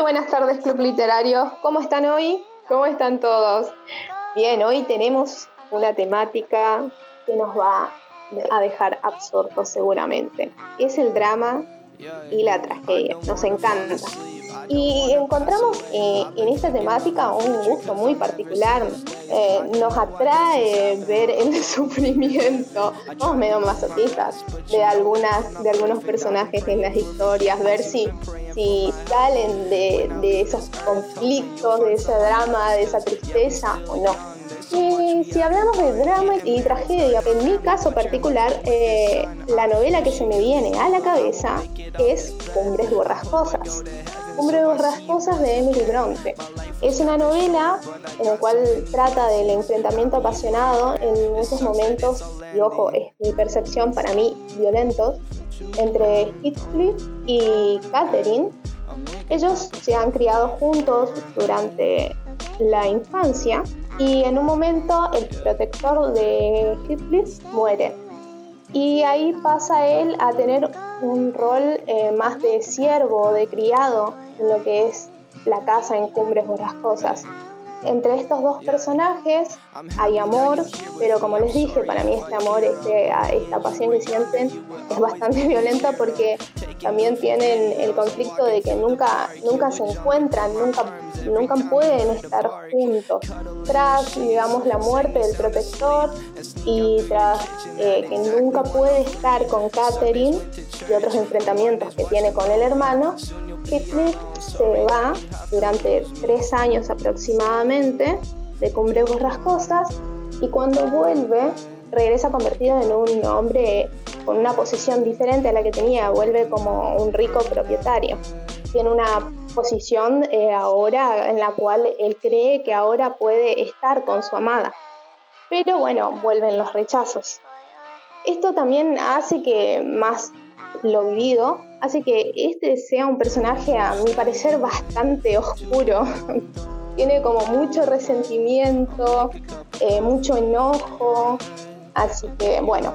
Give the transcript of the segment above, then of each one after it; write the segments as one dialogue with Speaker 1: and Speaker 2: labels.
Speaker 1: Muy buenas tardes, Club Literario. ¿Cómo están hoy? ¿Cómo están todos? Bien, hoy tenemos una temática que nos va a dejar absortos seguramente. Es el drama y la tragedia. Nos encanta. Y encontramos eh, en esta temática un gusto muy particular. Eh, nos atrae ver el sufrimiento, somos medio masoquistas, de, algunas, de algunos personajes en las historias, ver si, si salen de, de esos conflictos, de ese drama, de esa tristeza o no. Y si hablamos de drama y tragedia, en mi caso particular, eh, la novela que se me viene a la cabeza es Cumbres Borrascosas. Cumbres Borrascosas de Emily Bronte. Es una novela en la cual trata del enfrentamiento apasionado en esos momentos, y ojo, es mi percepción para mí, violentos, entre Heathcliff y Catherine. Ellos se han criado juntos durante la infancia y en un momento el protector de Heathcliff muere. Y ahí pasa él a tener un rol eh, más de siervo, de criado, en lo que es la casa en Cumbres Borrascosas. Entre estos dos personajes hay amor, pero como les dije, para mí este amor, este, esta pasión que sienten es bastante violenta porque también tienen el conflicto de que nunca, nunca se encuentran, nunca, nunca pueden estar juntos. Tras, digamos, la muerte del protector y tras eh, que nunca puede estar con Catherine y otros enfrentamientos que tiene con el hermano, Heathcliff se va durante tres años aproximadamente de Cumbre Borrascosas y cuando vuelve regresa convertido en un hombre con una posición diferente a la que tenía, vuelve como un rico propietario. Tiene una posición eh, ahora en la cual él cree que ahora puede estar con su amada. Pero bueno, vuelven los rechazos. Esto también hace que más lo vivido hace que este sea un personaje, a mi parecer, bastante oscuro. Tiene como mucho resentimiento, eh, mucho enojo. Así que bueno,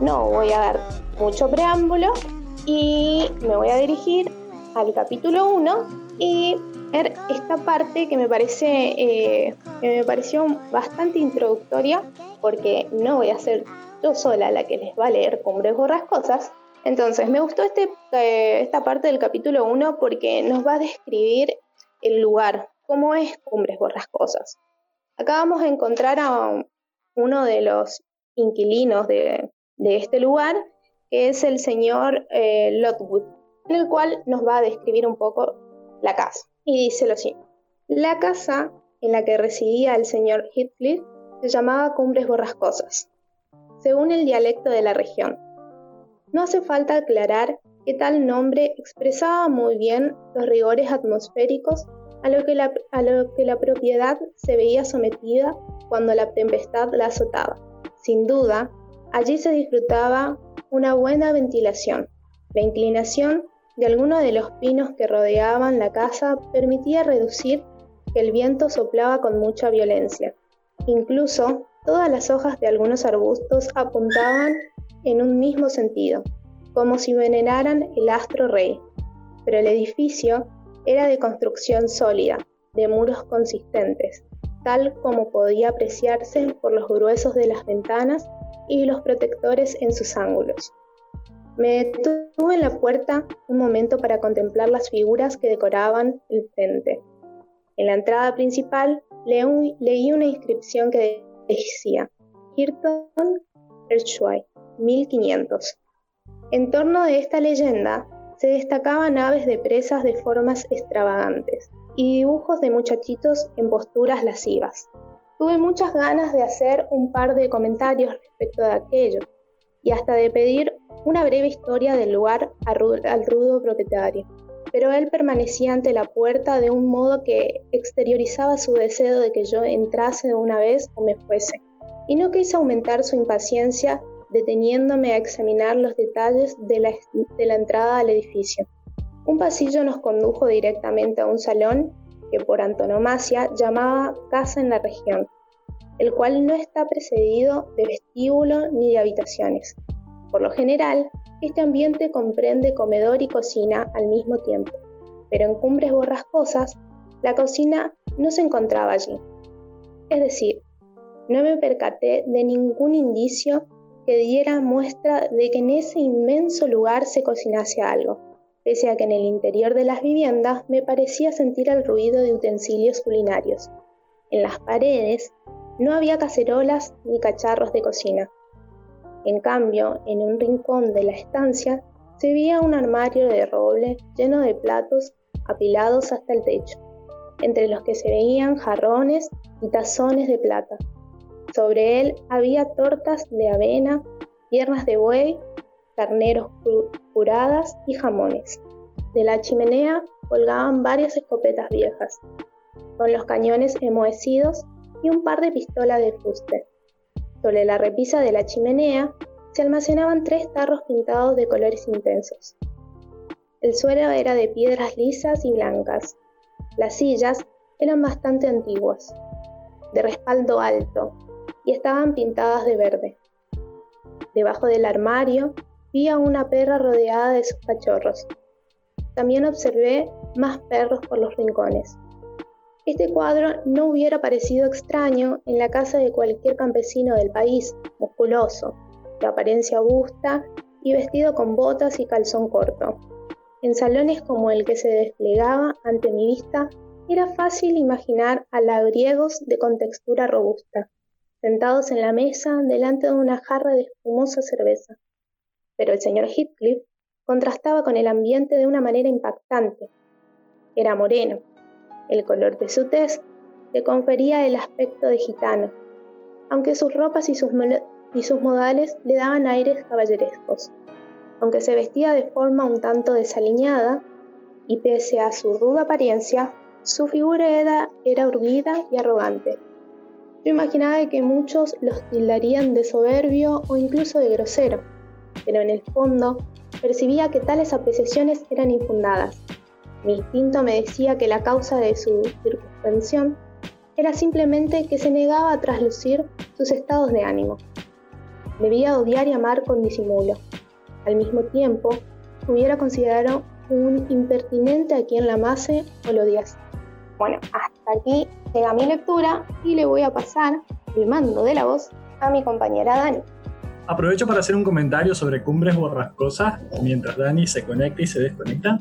Speaker 1: no voy a dar mucho preámbulo y me voy a dirigir al capítulo 1 y ver esta parte que me parece eh, que me pareció bastante introductoria porque no voy a ser yo sola la que les va a leer Cumbres Borrascosas, entonces, me gustó este, eh, esta parte del capítulo 1 porque nos va a describir el lugar, cómo es Cumbres Borrascosas. Acá vamos a encontrar a uno de los inquilinos de, este lugar, que es el señor eh, Lotwood, en el cual nos va a describir un poco la casa. Y dice lo siguiente. La casa en la que residía el señor Heathcliff se llamaba Cumbres Borrascosas, según el dialecto de la región no hace falta aclarar que tal nombre expresaba muy bien los rigores atmosféricos a lo, que la, que la propiedad se veía sometida cuando la tempestad la azotaba. Sin duda, allí se disfrutaba una buena ventilación. La inclinación de algunos de los pinos que rodeaban la casa permitía reducir que el viento soplaba con mucha violencia. Incluso todas las hojas de algunos arbustos apuntaban en un mismo sentido, como si veneraran el astro rey. Pero el edificio era de construcción sólida, de muros consistentes, tal como podía apreciarse por los gruesos de las ventanas y los protectores en sus ángulos. Me detuve en la puerta un momento para contemplar las figuras que decoraban el frente. En la entrada principal leí una inscripción que decía Hirton Erschway, 1500. En torno de esta leyenda se destacaban aves de presas de formas extravagantes y dibujos de muchachitos en posturas lascivas. Tuve muchas ganas de hacer un par de comentarios respecto de aquello y hasta de pedir una breve historia del lugar al rudo propietario. Pero él permanecía ante la puerta de un modo que exteriorizaba su deseo de que yo entrase de una vez o me fuese, y no quise aumentar su impaciencia deteniéndome a examinar los detalles de la, entrada al edificio. Un pasillo nos condujo directamente a un salón que por antonomasia llamaba casa en la región, el cual no está precedido de vestíbulo ni de habitaciones. Por lo general, este ambiente comprende comedor y cocina al mismo tiempo. pero en cumbres borrascosas la cocina no se encontraba allí. Es decir, no me percaté de ningún indicio que diera muestra de que en ese inmenso lugar se cocinase algo, pese a que en el interior de las viviendas me parecía sentir el ruido de utensilios culinarios. En las paredes no había cacerolas ni cacharros de cocina. En cambio, en un rincón de la estancia se veía un armario de roble lleno de platos apilados hasta el techo, entre los que se veían jarrones y tazones de plata. Sobre él había tortas de avena, piernas de buey, carneros curadas y jamones. De la chimenea colgaban varias escopetas viejas, con los cañones enmohecidos y un par de pistolas de fuste. Sobre la repisa de la chimenea se almacenaban tres tarros pintados de colores intensos. El suelo era de piedras lisas y blancas. Las sillas eran bastante antiguas, de respaldo alto, y estaban pintadas de verde. Debajo del armario vi a una perra rodeada de sus cachorros. También observé más perros por los rincones. Este cuadro no hubiera parecido extraño en la casa de cualquier campesino del país, musculoso, de apariencia augusta y vestido con botas y calzón corto. En salones como el que se desplegaba ante mi vista, era fácil imaginar a labriegos de contextura robusta, sentados en la mesa delante de una jarra de espumosa cerveza. Pero el señor Heathcliff contrastaba con el ambiente de una manera impactante. Era moreno. El color de su tez le confería el aspecto de gitano, aunque sus ropas y sus, modales le daban aires caballerescos. Aunque se vestía de forma un tanto desaliñada, y pese a su ruda apariencia, su figura era, era y arrogante. Yo imaginaba que muchos los tildarían de soberbio o incluso de grosero, pero en el fondo percibía que tales apreciaciones eran infundadas. Mi instinto me decía que la causa de su circunvención era simplemente que se negaba a traslucir sus estados de ánimo. Debía odiar y amar con disimulo. Al mismo tiempo, hubiera considerado un impertinente a quien la amase o lo odiase. Bueno, hasta aquí llega mi lectura y le voy a pasar el mando de la voz a mi compañera Dani.
Speaker 2: Aprovecho para hacer un comentario sobre Cumbres Borrascosas mientras Dani se conecta y se desconecta.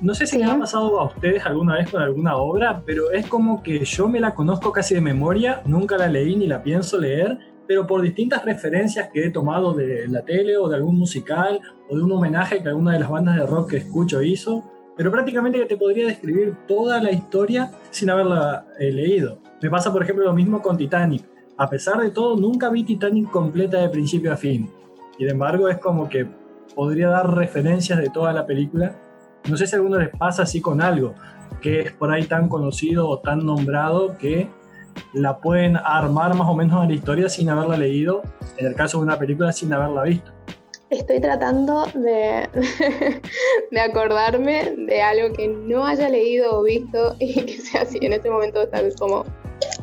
Speaker 2: No sé si les ha pasado a ustedes alguna vez con alguna obra, pero es como que yo me la conozco casi de memoria, nunca la leí ni la pienso leer, pero por distintas referencias que he tomado de la tele o de algún musical o de un homenaje que alguna de las bandas de rock que escucho hizo, pero prácticamente te podría describir toda la historia sin haberla eh, leído. Me pasa, por ejemplo, lo mismo con Titanic. A pesar de todo, nunca vi Titanic completa de principio a fin. Sin embargo, es como que podría dar referencias de toda la película. No sé si a alguno les pasa así con algo, que es por ahí tan conocido o tan nombrado que la pueden armar más o menos en la historia sin haberla leído, en el caso de una película sin haberla visto.
Speaker 1: Estoy tratando de, de acordarme de algo que no haya leído o visto y que sea así. En este momento está como...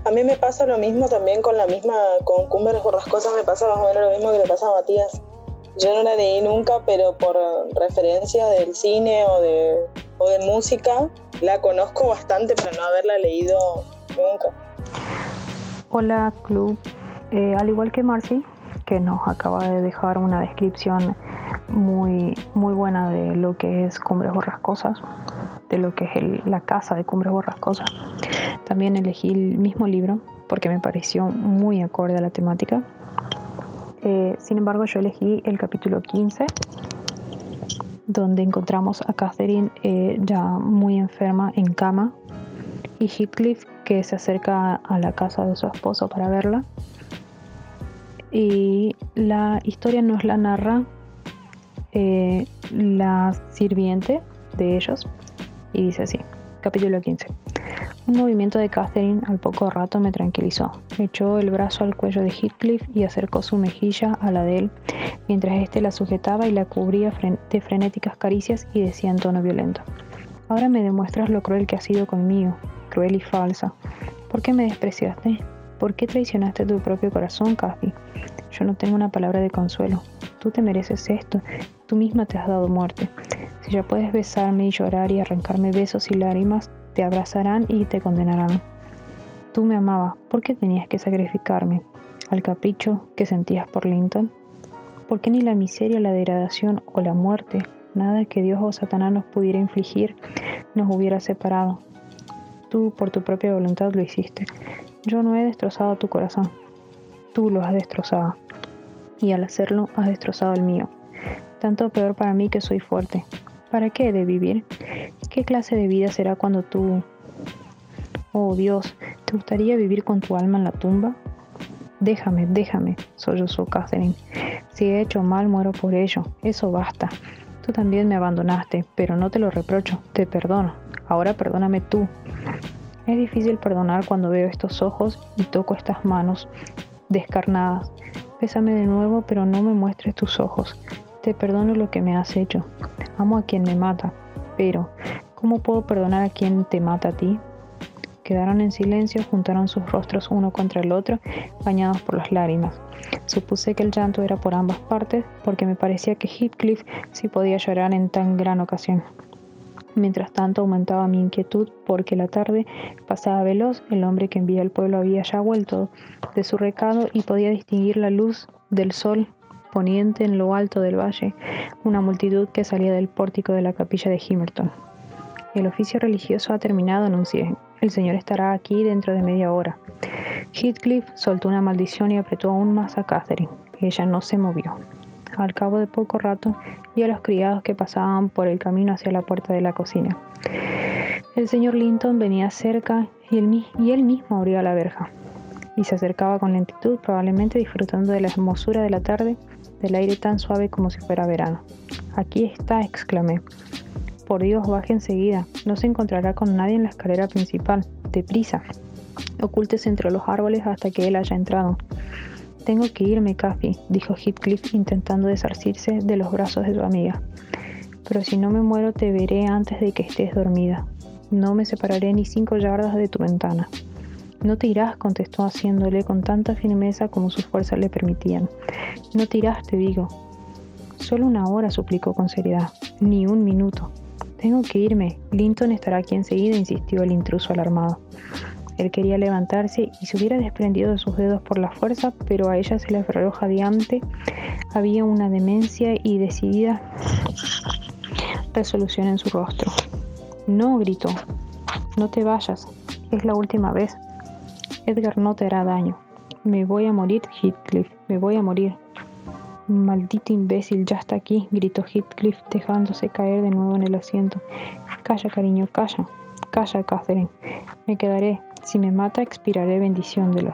Speaker 3: A mí me pasa lo mismo también con la misma, con Cumbres Borrascosas me pasa más o menos lo mismo que le pasa a Matías. Yo no la leí nunca, pero por referencia del cine o de, o de música, la conozco bastante, pero no haberla leído nunca.
Speaker 4: Hola, Club. Eh, al igual que Marcy, que nos acaba de dejar una descripción muy, muy buena de lo que es Cumbres Borrascosas, de lo que es la casa de Cumbres Borrascosas. También elegí el mismo libro porque me pareció muy acorde a la temática. Eh, sin embargo, yo elegí el capítulo 15, donde encontramos a Catherine eh, ya muy enferma en cama y Heathcliff que se acerca a la casa de su esposo para verla y la historia nos la narra eh, la sirviente de ellos y dice así, capítulo 15. Un movimiento de Catherine al poco rato me tranquilizó. Echó el brazo al cuello de Heathcliff y acercó su mejilla a la de él, mientras éste la sujetaba y la cubría de frenéticas caricias y decía en tono violento. Ahora me demuestras lo cruel que has sido conmigo, cruel y falsa. ¿Por qué me despreciaste? ¿Por qué traicionaste tu propio corazón, Cathy? Yo no tengo una palabra de consuelo. tú te mereces esto, tú misma te has dado muerte. Si ya puedes besarme y llorar y arrancarme besos y lágrimas, te abrazarán y te condenarán. Tú me amabas, ¿por qué tenías que sacrificarme? ¿Al capricho que sentías por Linton? ¿Por qué ni la miseria, la degradación o la muerte, nada que Dios o Satanás nos pudiera infligir, nos hubiera separado? Tú por tu propia voluntad lo hiciste. Yo no he destrozado tu corazón. Tú lo has destrozado. Y al hacerlo has destrozado el mío. Tanto peor para mí que soy fuerte. ¿Para qué he de vivir? ¿Qué clase de vida será cuando tú... Oh Dios, ¿te gustaría vivir con tu alma en la tumba? Déjame, déjame, sollozó Catherine. Si he hecho mal, muero por ello. Eso basta. Tú también me abandonaste, pero no te lo reprocho, te perdono. Ahora perdóname tú. Es difícil perdonar cuando veo estos ojos y toco estas manos descarnadas. Pésame de nuevo, pero no me muestres tus ojos. Te perdono lo que me has hecho. Amo a quien me mata, pero ¿cómo puedo perdonar a quien te mata a ti? Quedaron en silencio, juntaron sus rostros uno contra el otro, bañados por las lágrimas. Supuse que el llanto era por ambas partes, porque me parecía que Heathcliff sí podía llorar en tan gran ocasión. Mientras tanto aumentaba mi inquietud porque la tarde pasaba veloz, el hombre que envía al pueblo había ya vuelto de su recado y podía distinguir la luz del sol poniente en lo alto del valle, una multitud que salía del pórtico de la capilla de Himerton. El oficio religioso ha terminado, anuncié. El Señor estará aquí dentro de media hora. Heathcliff soltó una maldición y apretó aún más a Catherine. Ella no se movió. Al cabo de poco rato vi a los criados que pasaban por el camino hacia la puerta de la cocina. El señor Linton venía cerca y él, y él mismo abría la verja. Y se acercaba con lentitud, probablemente disfrutando de la hermosura de la tarde, del aire tan suave como si fuera verano. Aquí está, exclamé. Por Dios, baje enseguida. No se encontrará con nadie en la escalera principal. Deprisa. Ocúltese entre los árboles hasta que él haya entrado. Tengo que irme, Cathy, dijo Heathcliff intentando desarcirse de los brazos de su amiga. Pero si no me muero te veré antes de que estés dormida. No me separaré ni cinco yardas de tu ventana. No te irás, contestó haciéndole con tanta firmeza como sus fuerzas le permitían. No te irás, te digo. Solo una hora, suplicó con seriedad. Ni un minuto. Tengo que irme. Linton estará aquí enseguida, insistió el intruso alarmado. Él quería levantarse y se hubiera desprendido de sus dedos por la fuerza, pero a ella se le aferró jadeante. Había una demencia y decidida resolución en su rostro. No, gritó. No te vayas. Es la última vez. Edgar no te hará daño. Me voy a morir, Heathcliff. Me voy a morir. Maldito imbécil, ya está aquí, gritó Heathcliff, dejándose caer de nuevo en el asiento. Calla, cariño, calla. Calla, Catherine. Me quedaré. Si me mata, expiraré bendicióndolo.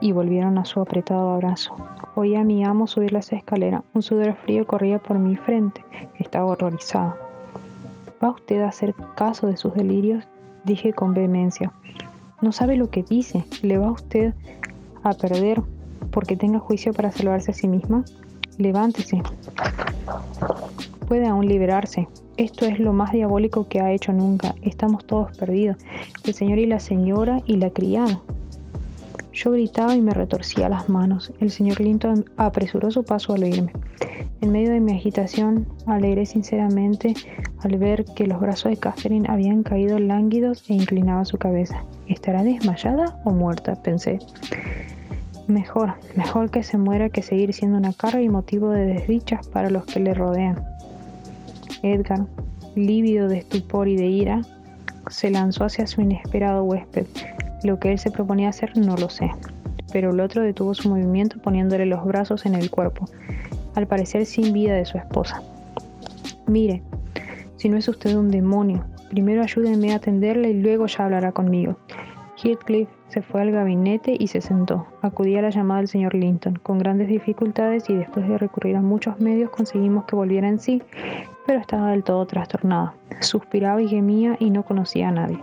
Speaker 4: Y volvieron a su apretado abrazo. Oí a mi amo subir las escaleras. Un sudor frío corría por mi frente. Estaba horrorizada. ¿Va usted a hacer caso de sus delirios? Dije con vehemencia. No sabe lo que dice. ¿Le va usted a perder porque tenga juicio para salvarse a sí misma? Levántese. Puede aún liberarse. Esto es lo más diabólico que ha hecho nunca. Estamos todos perdidos. El señor y la señora y la criada. Yo gritaba y me retorcía las manos. El señor Linton apresuró su paso al oírme. En medio de mi agitación, alegré sinceramente al ver que los brazos de Catherine habían caído lánguidos e inclinaba su cabeza. ¿Estará desmayada o muerta? pensé. Mejor, mejor que se muera que seguir siendo una carga y motivo de desdichas para los que le rodean. Edgar, lívido de estupor y de ira, se lanzó hacia su inesperado huésped. Lo que él se proponía hacer no lo sé, pero el otro detuvo su movimiento poniéndole los brazos en el cuerpo, al parecer sin vida de su esposa. Mire, si no es usted un demonio, primero ayúdenme a atenderle y luego ya hablará conmigo. Heathcliff se fue al gabinete y se sentó. Acudí a la llamada del señor Linton con grandes dificultades y después de recurrir a muchos medios conseguimos que volviera en sí, pero estaba del todo trastornada. Suspiraba y gemía y no conocía a nadie.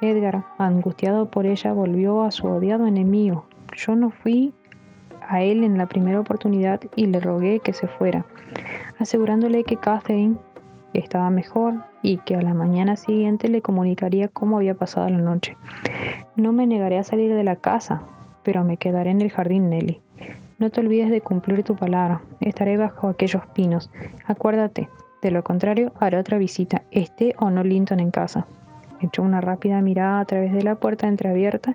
Speaker 4: Edgar, angustiado por ella, volvió a su odiado enemigo. Yo no fui a él en la primera oportunidad y le rogué que se fuera, asegurándole que Catherine estaba mejor y que a la mañana siguiente le comunicaría cómo había pasado la noche. No me negaré a salir de la casa, pero me quedaré en el jardín, Nelly. No te olvides de cumplir tu palabra. Estaré bajo aquellos pinos. Acuérdate, de lo contrario, haré otra visita, esté o no Linton en casa. Echó una rápida mirada a través de la puerta entreabierta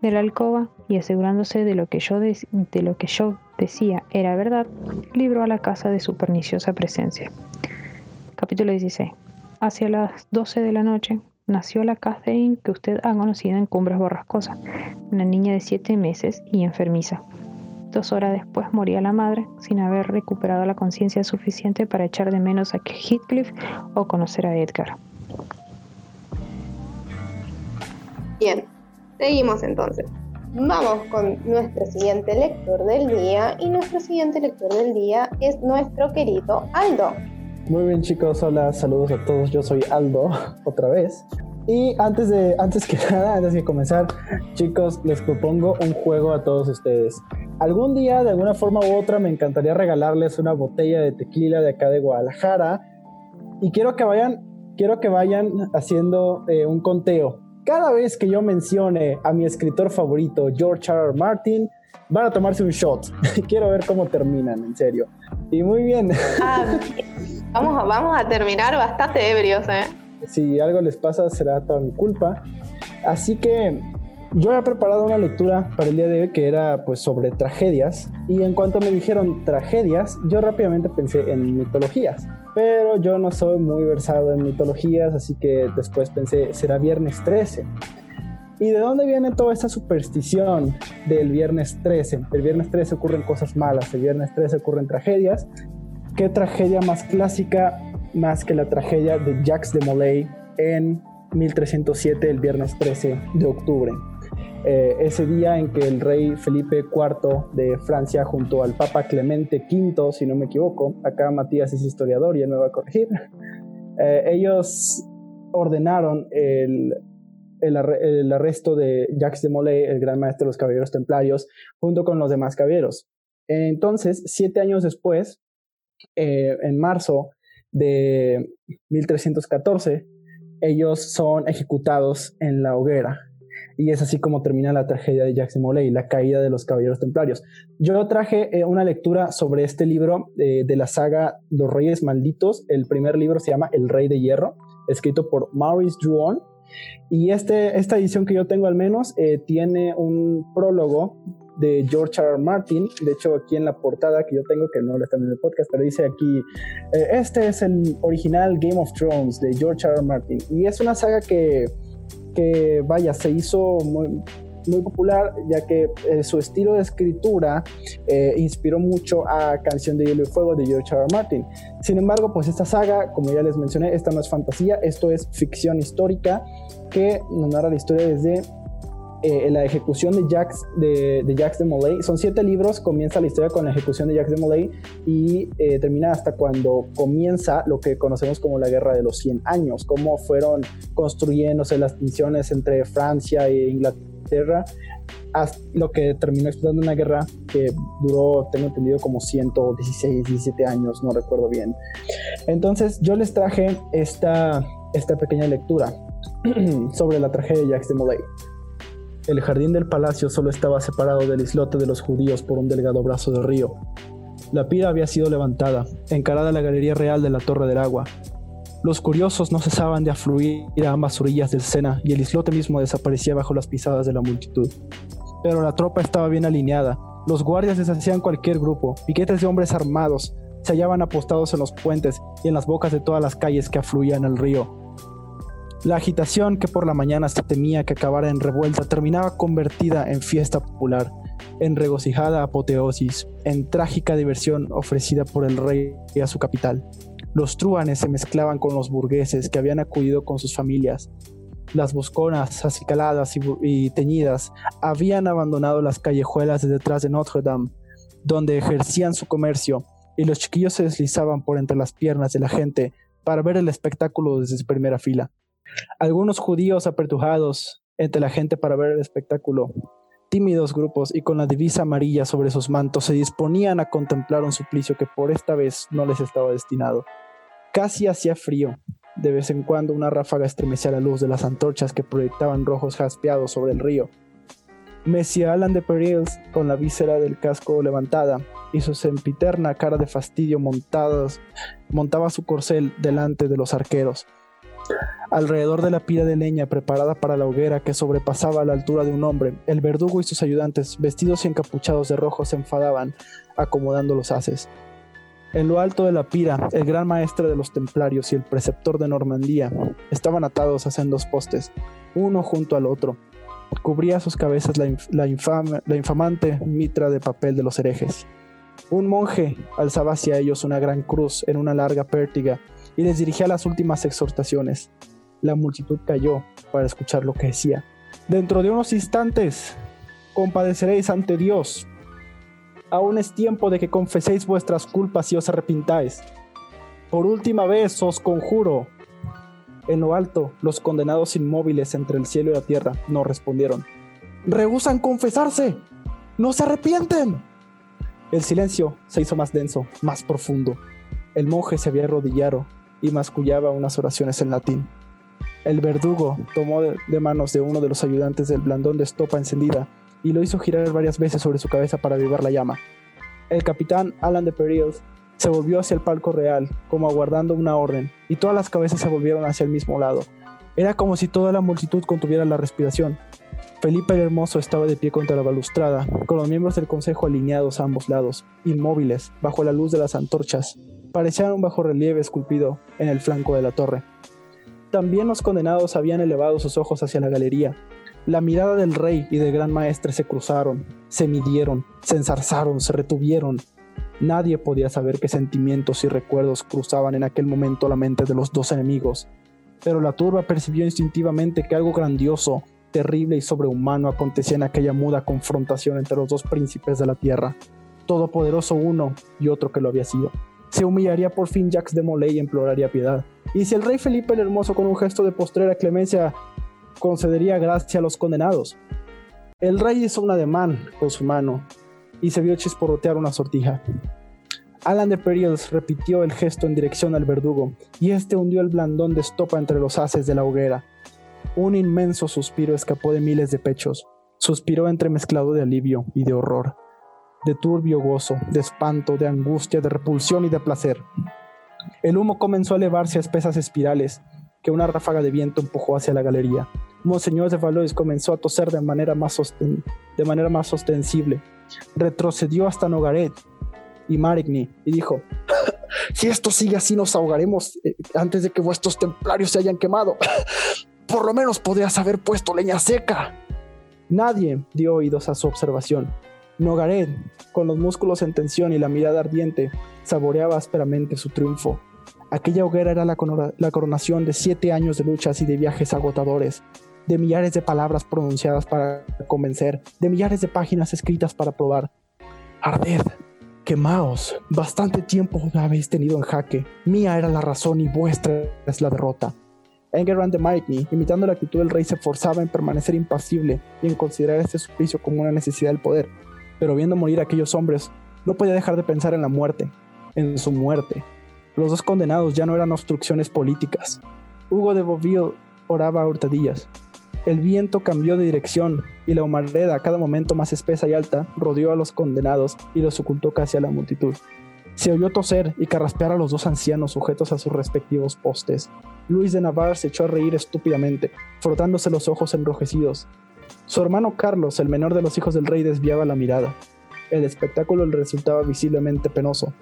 Speaker 4: de la alcoba y asegurándose de lo que yo, de, lo que yo decía era verdad, libró a la casa de su perniciosa presencia. Capítulo 16. Hacia las 12 de la noche nació la Catherine que usted ha conocido en Cumbres Borrascosas, una niña de 7 meses y enfermiza. Dos horas después moría la madre, sin haber recuperado la conciencia suficiente para echar de menos a Heathcliff o conocer a Edgar.
Speaker 1: Bien, seguimos entonces. Vamos con nuestro siguiente lector del día y nuestro siguiente lector del día es nuestro querido Aldo.
Speaker 5: Muy bien chicos, hola, saludos a todos, yo soy Aldo otra vez. Y antes de antes que nada, antes de comenzar, chicos, les propongo un juego a todos ustedes. Algún día, de alguna forma u otra, me encantaría regalarles una botella de tequila de acá de Guadalajara. Y quiero que vayan, quiero que vayan haciendo eh, un conteo cada vez que yo mencione a mi escritor favorito, George R. R. Martin, van a tomarse un shot. Quiero ver cómo terminan, en serio. Y muy bien.
Speaker 1: Ah, vamos, a, vamos a terminar bastante ebrios, ¿eh?
Speaker 5: Si algo les pasa, será toda mi culpa. Así que yo he preparado una lectura para el día de hoy que era pues sobre tragedias. Y en cuanto me dijeron tragedias, yo rápidamente pensé en mitologías pero yo no soy muy versado en mitologías, así que después pensé, será viernes 13. ¿Y de dónde viene toda esta superstición del viernes 13? El viernes 13 ocurren cosas malas, el viernes 13 ocurren tragedias. ¿Qué tragedia más clásica más que la tragedia de Jacques de Molay en 1307, el viernes 13 de octubre? Eh, ese día en que el rey Felipe IV de Francia junto al Papa Clemente V, si no me equivoco, acá Matías es historiador y él me va a corregir, eh, ellos ordenaron el, el, arresto de Jacques de Molay, el gran maestro de los caballeros templarios, junto con los demás caballeros. Entonces, siete años después, eh, en marzo de 1314, ellos son ejecutados en la hoguera y es así como termina la tragedia de Jackson Molay, la caída de los caballeros templarios. Yo traje eh, una lectura sobre este libro eh, de la saga Los Reyes Malditos. El primer libro se llama El Rey de Hierro, escrito por Maurice Druon. Y este, esta edición que yo tengo al menos eh, tiene un prólogo de George R. Martin. De hecho, aquí en la portada que yo tengo, que no lo están en el podcast, pero dice aquí, este es el original Game of Thrones de George R. R. Martin. Y es una saga que que, vaya, se hizo muy, muy popular, ya que eh, su estilo de escritura eh, inspiró mucho a Canción de Hielo y Fuego de George R. R. Martin. Sin embargo, pues esta saga, como ya les mencioné, esta no es fantasía, esto es ficción histórica que nos narra la historia desde eh, la ejecución de Jacques de, de, Jacques de Molay. Son siete libros, comienza la historia con la ejecución de Jacques de Molay y eh, termina hasta cuando comienza lo que conocemos como la Guerra de los 100 años, cómo fueron construyéndose las tensiones entre Francia e Inglaterra, hasta lo que terminó explotando una guerra que duró, tengo entendido, como 116, 17 años, no recuerdo bien. Entonces yo les traje esta, esta pequeña lectura sobre la tragedia de Jacques de Molay. El jardín del palacio solo estaba separado del islote de los judíos por un delgado brazo de río. La pira había sido levantada, encarada a la galería real de la Torre del Agua. Los curiosos no cesaban de afluir a ambas orillas del Sena y el islote mismo desaparecía bajo las pisadas de la multitud. Pero la tropa estaba bien alineada. Los guardias deshacían cualquier grupo. Piquetes de hombres armados se hallaban apostados en los puentes y en las bocas de todas las calles que afluían al río. La agitación que por la mañana se temía que acabara en revuelta terminaba convertida en fiesta popular, en regocijada apoteosis, en trágica diversión ofrecida por el rey a su capital. Los truanes se mezclaban con los burgueses que habían acudido con sus familias. Las bosconas, acicaladas y, y teñidas, habían abandonado las callejuelas de detrás de Notre Dame, donde ejercían su comercio, y los chiquillos se deslizaban por entre las piernas de la gente para ver el espectáculo desde su primera fila. Algunos judíos apertujados entre la gente para ver el espectáculo. Tímidos grupos y con la divisa amarilla sobre sus mantos se disponían a contemplar un suplicio que por esta vez no les estaba destinado. Casi hacía frío. De vez en cuando una ráfaga estremecía la luz de las antorchas que proyectaban rojos jaspeados sobre el río. Messi Alan de Perils, con la víscera del casco levantada y su sempiterna cara de fastidio montados, montaba su corcel delante de los arqueros. Alrededor de la pira de leña preparada para la hoguera que sobrepasaba la altura de un hombre, el verdugo y sus ayudantes, vestidos y encapuchados de rojo, se enfadaban, acomodando los haces. En lo alto de la pira, el gran maestre de los templarios y el preceptor de Normandía estaban atados a sendos postes, uno junto al otro. Cubría sus cabezas la, la infamante mitra de papel de los herejes. Un monje alzaba hacia ellos una gran cruz en una larga pértiga y les dirigía las últimas exhortaciones. La multitud cayó para escuchar lo que decía. Dentro de unos instantes compadeceréis ante Dios. Aún es tiempo de que confeséis vuestras culpas y os arrepintáis. Por última vez os conjuro. En lo alto, los condenados inmóviles entre el cielo y la tierra no respondieron. ¡Rehusan confesarse! ¡No se arrepienten! El silencio se hizo más denso, más profundo. El monje se había arrodillado y mascullaba unas oraciones en latín. El verdugo tomó de manos de uno de los ayudantes del blandón de estopa encendida y lo hizo girar varias veces sobre su cabeza para avivar la llama. El capitán Alan de Perils se volvió hacia el palco real, como aguardando una orden, y todas las cabezas se volvieron hacia el mismo lado. Era como si toda la multitud contuviera la respiración. Felipe el Hermoso estaba de pie contra la balustrada, con los miembros del consejo alineados a ambos lados, inmóviles, bajo la luz de las antorchas, parecían un bajo relieve esculpido en el flanco de la torre. También los condenados habían elevado sus ojos hacia la galería. La mirada del rey y del gran maestre se cruzaron, se midieron, se enzarzaron, se retuvieron. Nadie podía saber qué sentimientos y recuerdos cruzaban en aquel momento la mente de los dos enemigos, pero la turba percibió instintivamente que algo grandioso, terrible y sobrehumano acontecía en aquella muda confrontación entre los dos príncipes de la tierra, todopoderoso uno y otro que lo había sido se humillaría por fin Jacques de Molay y imploraría piedad. Y si el rey Felipe el Hermoso con un gesto de postrera clemencia concedería gracia a los condenados. El rey hizo un ademán con su mano y se vio chisporrotear una sortija. Alan de Perils repitió el gesto en dirección al verdugo y este hundió el blandón de estopa entre los haces de la hoguera. Un inmenso suspiro escapó de miles de pechos. Suspiró entremezclado de alivio y de horror de turbio gozo, de espanto, de angustia, de repulsión y de placer. El humo comenzó a elevarse a espesas espirales que una ráfaga de viento empujó hacia la galería. Monseñor de Valois comenzó a toser de manera más, más ostensible. Retrocedió hasta Nogaret y Marigny y dijo: Si esto sigue así, nos ahogaremos eh, antes de que vuestros templarios se hayan quemado. Por lo menos podrías haber puesto leña seca. Nadie dio oídos a su observación. Nogaret, con los músculos en tensión y la mirada ardiente, saboreaba ásperamente su triunfo. Aquella hoguera era la, coronación de siete años de luchas y de viajes agotadores, de millares de palabras pronunciadas para convencer, de millares de páginas escritas para probar. Arded, quemaos, bastante tiempo habéis tenido en jaque. Mía era la razón y vuestra es la derrota. Engerrand de Maitney, imitando la actitud del rey, se forzaba en permanecer impasible y en considerar este suplicio como una necesidad del poder pero viendo morir a aquellos hombres, no podía dejar de pensar en la muerte, en su muerte. Los dos condenados ya no eran obstrucciones políticas. Hugo de Beauville oraba a hurtadillas. El viento cambió de dirección y la humareda, cada momento más espesa y alta, rodeó a los condenados y los ocultó casi a la multitud. Se oyó toser y carraspear a los dos ancianos sujetos a sus respectivos postes. Luis de Navarre se echó a reír estúpidamente, frotándose los ojos enrojecidos, su hermano Carlos, el menor de los hijos del rey, desviaba la mirada. El espectáculo le resultaba visiblemente penoso.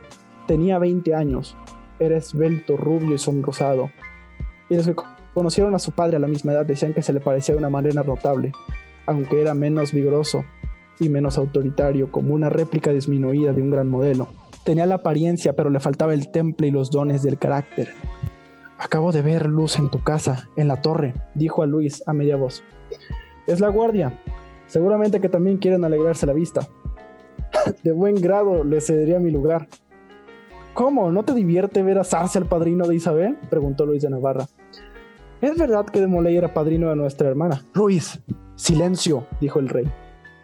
Speaker 5: Tenía 20 años, era esbelto, rubio y sonrosado. Y los que conocieron a su padre a la misma edad decían que se le parecía de una manera notable, aunque era menos vigoroso y menos autoritario, como una réplica disminuida de un gran modelo. Tenía la apariencia, pero le faltaba el temple y los dones del carácter. Acabo de ver luz en tu casa, en la torre, dijo a Luis a media voz. Es la guardia. Seguramente que también quieren alegrarse la vista. De buen grado le cedería mi lugar. ¿Cómo? ¿No te divierte ver asarse al padrino de Isabel? preguntó Luis de Navarra. Es verdad que de Molay era padrino de nuestra hermana. Luis, silencio, dijo el rey.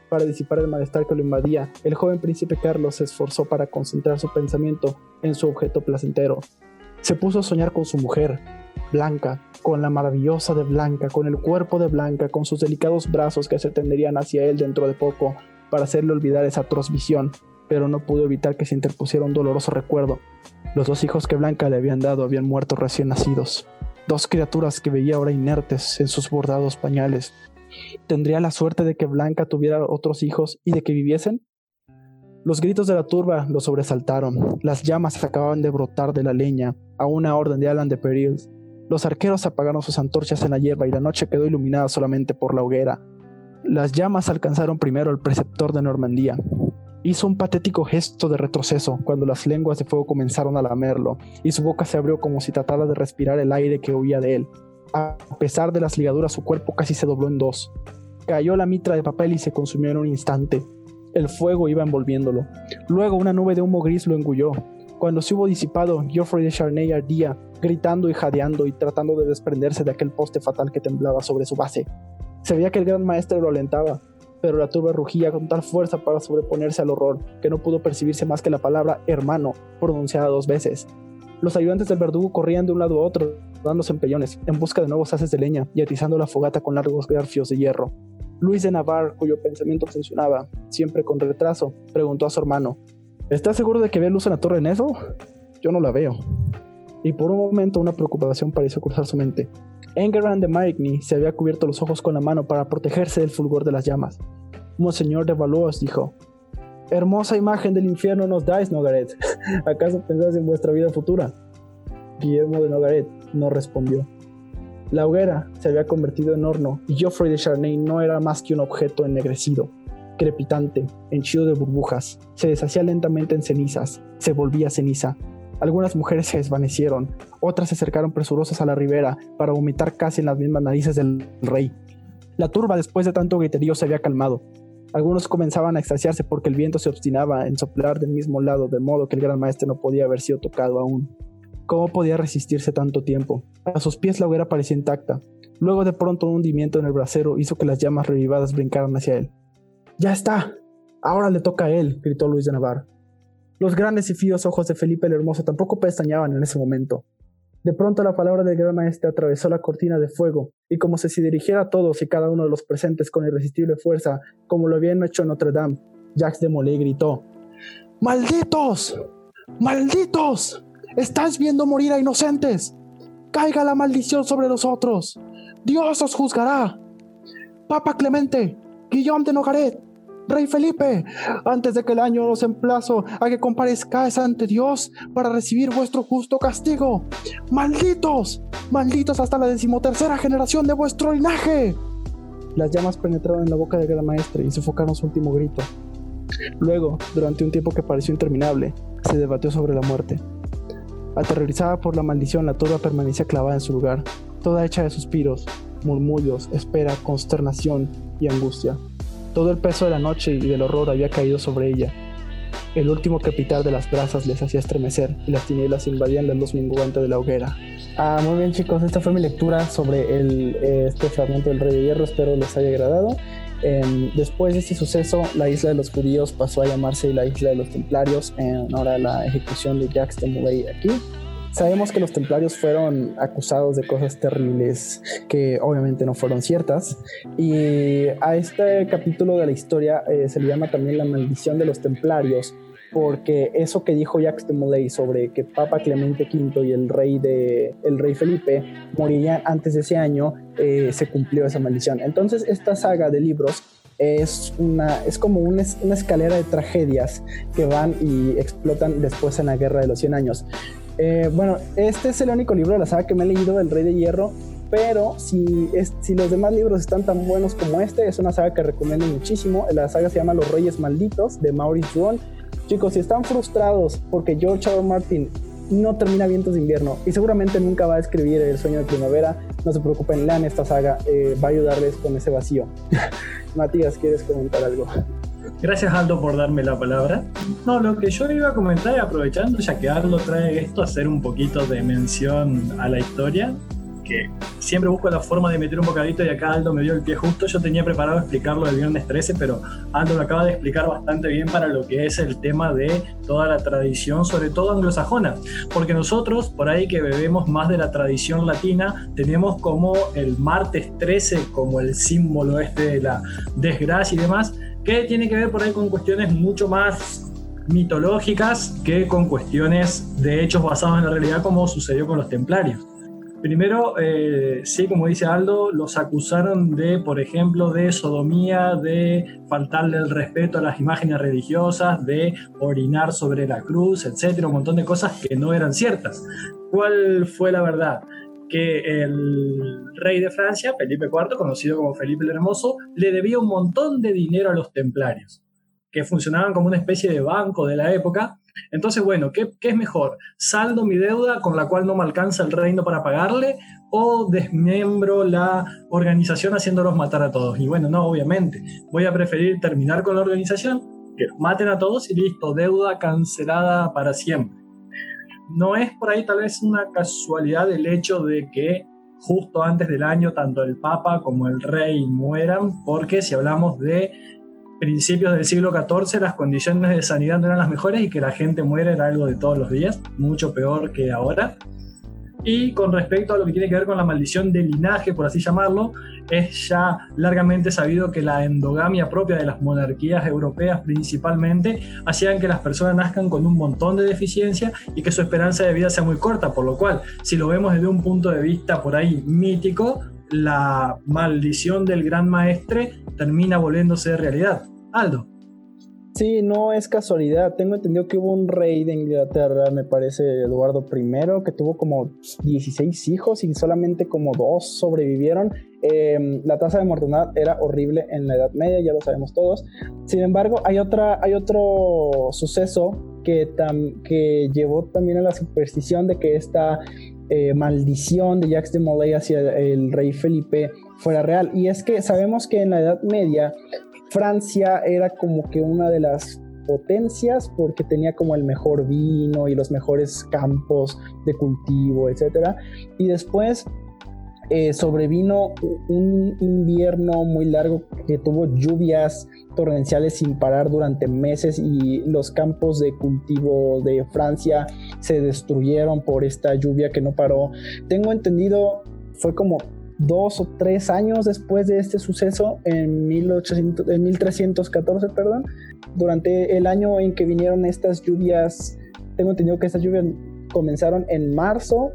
Speaker 5: Para disipar el malestar que lo invadía, el joven príncipe Carlos se esforzó para concentrar su pensamiento en su objeto placentero. Se puso a soñar con su mujer, Blanca, con la maravillosa de Blanca, con el cuerpo de Blanca, con sus delicados brazos que se tenderían hacia él dentro de poco para hacerle olvidar esa atroz visión, pero no pudo evitar que se interpusiera un doloroso recuerdo. Los dos hijos que Blanca le habían dado habían muerto recién nacidos, dos criaturas que veía ahora inertes en sus bordados pañales. ¿Tendría la suerte de que Blanca tuviera otros hijos y de que viviesen? Los gritos de la turba lo sobresaltaron. Las llamas acababan de brotar de la leña a una orden de Alan de Peril. Los arqueros apagaron sus antorchas en la hierba y la noche quedó iluminada solamente por la hoguera. Las llamas alcanzaron primero al preceptor de Normandía. Hizo un patético gesto de retroceso cuando las lenguas de fuego comenzaron a lamerlo y su boca se abrió como si tratara de respirar el aire que huía de él. A pesar de las ligaduras, su cuerpo casi se dobló en dos. Cayó la mitra de papel y se consumió en un instante. El fuego iba envolviéndolo. Luego una nube de humo gris lo engulló. Cuando se hubo disipado, Geoffrey de Charney ardía, gritando y jadeando y tratando de desprenderse de aquel poste fatal que temblaba sobre su base. Se veía que el gran maestro lo alentaba, pero la turba rugía con tal fuerza para sobreponerse al horror que no pudo percibirse más que la palabra hermano, pronunciada dos veces. Los ayudantes del verdugo corrían de un lado a otro, dándose empellones, en busca de nuevos haces de leña y atizando la fogata con largos garfios de hierro. Luis de Navarre, cuyo pensamiento funcionaba, siempre con retraso, preguntó a su hermano, ¿Estás seguro de que ve luz en la torre en eso? Yo no la veo. Y por un momento una preocupación pareció cruzar su mente. Engerrand de Marigny se había cubierto los ojos con la mano para protegerse del fulgor de las llamas. Monseñor de Valois dijo, Hermosa imagen del infierno nos dais, Nogaret. ¿Acaso pensáis en vuestra vida futura? Guillermo de Nogaret no respondió. La hoguera se había convertido en horno y Geoffrey de Charney no era más que un objeto ennegrecido, crepitante, henchido de burbujas. Se deshacía lentamente en cenizas, se volvía ceniza. Algunas mujeres se desvanecieron, otras se acercaron presurosas a la ribera para vomitar casi en las mismas narices del rey. La turba después de tanto griterío se había calmado. Algunos comenzaban a extasiarse porque el viento se obstinaba en soplar del mismo lado, de modo que el gran maestre no podía haber sido tocado aún. ¿Cómo podía resistirse tanto tiempo? A sus pies la hoguera parecía intacta. Luego de pronto un hundimiento en el brasero hizo que las llamas revivadas brincaran hacia él. ¡Ya está! Ahora le toca a él, gritó Luis de Navarre. Los grandes y fíos ojos de Felipe el Hermoso tampoco pestañaban en ese momento. De pronto la palabra del gran maestre atravesó la cortina de fuego, y como si se dirigiera a todos y cada uno de los presentes con irresistible fuerza, como lo habían hecho en Notre Dame, Jacques de Molay gritó: ¡Malditos! ¡Malditos! Estáis viendo morir a inocentes. Caiga la maldición sobre los otros. Dios os juzgará. Papa Clemente, Guillaume de Nogaret, Rey Felipe, antes de que el año os emplazo a que comparezcáis ante Dios para recibir vuestro justo castigo. ¡Malditos! ¡Malditos hasta la decimotercera generación de vuestro linaje! Las llamas penetraron en la boca del gran maestre y sofocaron su último grito. Luego, durante un tiempo que pareció interminable, se debatió sobre la muerte. Aterrorizada por la maldición, la turba permanecía clavada en su lugar, toda hecha de suspiros, murmullos, espera, consternación y angustia. Todo el peso de la noche y del horror había caído sobre ella. El último crepitar de las brasas les hacía estremecer y las tinieblas invadían la luz minguante de la hoguera. Ah, muy bien chicos, esta fue mi lectura sobre el, eh, este fragmento del Rey de Hierro, espero les haya agradado. Em, después de este suceso, la isla de los judíos pasó a llamarse la isla de los templarios en honor a la ejecución de Jacques de Molay aquí. Sabemos que los templarios fueron acusados de cosas terribles que obviamente no fueron ciertas. Y a este capítulo de la historia eh, se le llama también la maldición de los templarios, porque eso que dijo Jacques de Molay sobre que Papa Clemente V y el rey, de, el rey Felipe morirían antes de ese año, eh, se cumplió esa maldición. Entonces esta saga de libros es, una, es como una, una, escalera de tragedias que van y explotan después en la Guerra de los 100 Años. Eh, bueno, este es el único libro de la saga que me he leído, El Rey de Hierro, pero si, es, si los demás libros están tan buenos como este, es una saga que recomiendo muchísimo. La saga se llama Los Reyes Malditos de Maurice Ruon. Chicos, si están frustrados porque George R. R. Martin no termina Vientos de Invierno y seguramente nunca va a escribir El Sueño de Primavera, no se preocupen, lean esta saga, eh, va a ayudarles con ese vacío. Matías, ¿quieres comentar algo?
Speaker 2: Gracias Aldo por darme la palabra. No, lo que yo iba a comentar, aprovechando ya que Aldo trae esto, hacer un poquito de mención a la historia, que siempre busco la forma de meter un bocadito y acá Aldo me dio el pie justo. Yo tenía preparado explicarlo el viernes 13, pero Aldo lo acaba de explicar bastante bien para lo que es el tema de toda la tradición, sobre todo anglosajona. Porque nosotros, por ahí que bebemos más de la tradición latina, tenemos como el martes 13 como el símbolo este de la desgracia y demás, que tiene que ver por ahí con cuestiones mucho más mitológicas que con cuestiones de hechos basados en la realidad como sucedió con los templarios. Primero, eh, sí, como dice Aldo, los acusaron de, por ejemplo, de sodomía, de faltarle el respeto a las imágenes religiosas, de orinar sobre la cruz, etcétera, un montón de cosas que no eran ciertas. ¿Cuál fue la verdad? Que el rey de Francia, Felipe IV, conocido como Felipe el Hermoso, le debía un montón de dinero a los templarios que funcionaban como una especie de banco de la época. Entonces, bueno, ¿qué, es mejor? ¿Saldo mi deuda con la cual no me alcanza el reino para pagarle o desmiembro la organización haciéndolos matar a todos? Y bueno, no, obviamente, voy a preferir terminar con la organización, que maten a todos y listo, deuda cancelada para siempre. No es por ahí tal vez una casualidad el hecho de que justo antes del año tanto el Papa como el Rey mueran, porque si hablamos de principios del siglo XIV las condiciones de sanidad no eran las mejores y que la gente muere era algo de todos los días, mucho peor que ahora. Y con respecto a lo que tiene que ver con la maldición del linaje, por así llamarlo, es ya largamente sabido que la endogamia propia de las monarquías europeas principalmente hacían que las personas nazcan con un montón de deficiencias y que su esperanza de vida sea muy corta, por lo cual, si lo vemos desde un punto de vista por ahí mítico, la maldición del gran maestre termina volviéndose realidad. Aldo.
Speaker 5: Sí, no es casualidad. Tengo entendido que hubo un rey de Inglaterra, me parece Eduardo I, que tuvo como 16 hijos y solamente como dos sobrevivieron. Em, la tasa de mortalidad era horrible en la Edad Media, ya lo sabemos todos. Sin embargo, hay, otra, hay otro suceso que, que llevó también a la superstición de que esta eh, maldición de Jacques de Molay hacia el rey Felipe fuera real. Y es que sabemos que en la Edad Media Francia era como que una de las potencias porque tenía como el mejor vino y los mejores campos de cultivo, etc. Y después eh, sobrevino un invierno muy largo que tuvo lluvias torrenciales sin parar durante meses y los campos de cultivo de Francia se destruyeron por esta lluvia que no paró. Tengo entendido, fue como dos o tres años después de este suceso, en, 1800, en 1314, perdón, durante el año en que vinieron estas lluvias, tengo entendido que estas lluvias comenzaron en marzo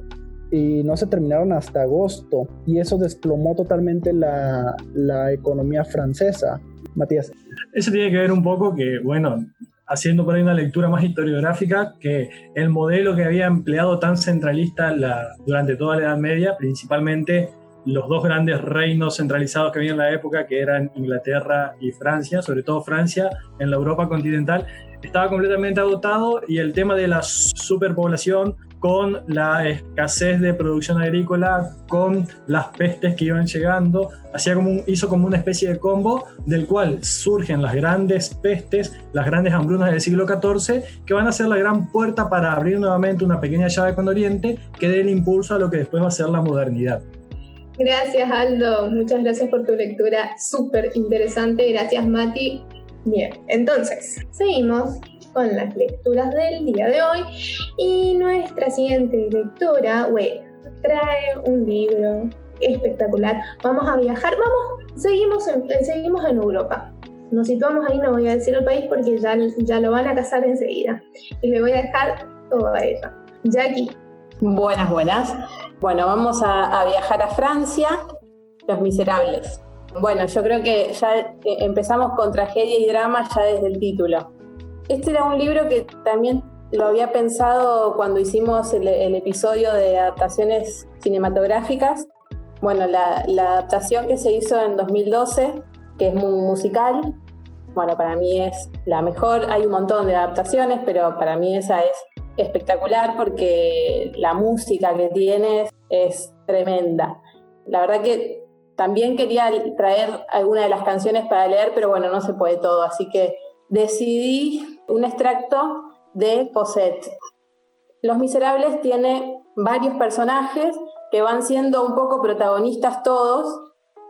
Speaker 5: y no se terminaron hasta agosto, y eso desplomó totalmente la, la economía francesa. Matías.
Speaker 2: Eso tiene que ver un poco que, bueno, haciendo por ahí una lectura más historiográfica, que el modelo que había empleado tan centralista la, durante toda la Edad Media, principalmente los dos grandes reinos centralizados que había en la época, que eran Inglaterra y Francia, sobre todo Francia en la Europa continental, estaba completamente agotado y el tema de la superpoblación con la escasez de producción agrícola, con las pestes que iban llegando, hacía como hizo como una especie de combo del cual surgen las grandes pestes, las grandes hambrunas del siglo XIV, que van a ser la gran puerta para abrir nuevamente una pequeña llave con Oriente que dé el impulso a lo que después va a ser la modernidad.
Speaker 1: Gracias Aldo, muchas gracias por tu lectura, súper interesante, gracias Mati. Bien, entonces, seguimos con las lecturas del día de hoy y nuestra siguiente lectora, bueno, trae un libro espectacular. Vamos a viajar, vamos, seguimos en, seguimos en Europa. Nos situamos ahí, no voy a decir el país porque ya, ya lo van a casar enseguida. Y le voy a dejar todo a ella. Jackie.
Speaker 6: Buenas, buenas. Bueno, vamos a, viajar a Francia, Los Miserables. Bueno, yo creo que ya eh, empezamos con tragedia y drama ya desde el título. Este era un libro que también lo había pensado cuando hicimos el, episodio de adaptaciones cinematográficas. Bueno, la, adaptación que se hizo en 2012, que es muy musical, bueno, para mí es la mejor. Hay un montón de adaptaciones, pero para mí esa es espectacular porque la música que tiene es tremenda. La verdad que también quería traer alguna de las canciones para leer, pero bueno, no se puede todo, así que decidí un extracto de Cosette. Los Miserables tiene varios personajes que van siendo un poco protagonistas todos.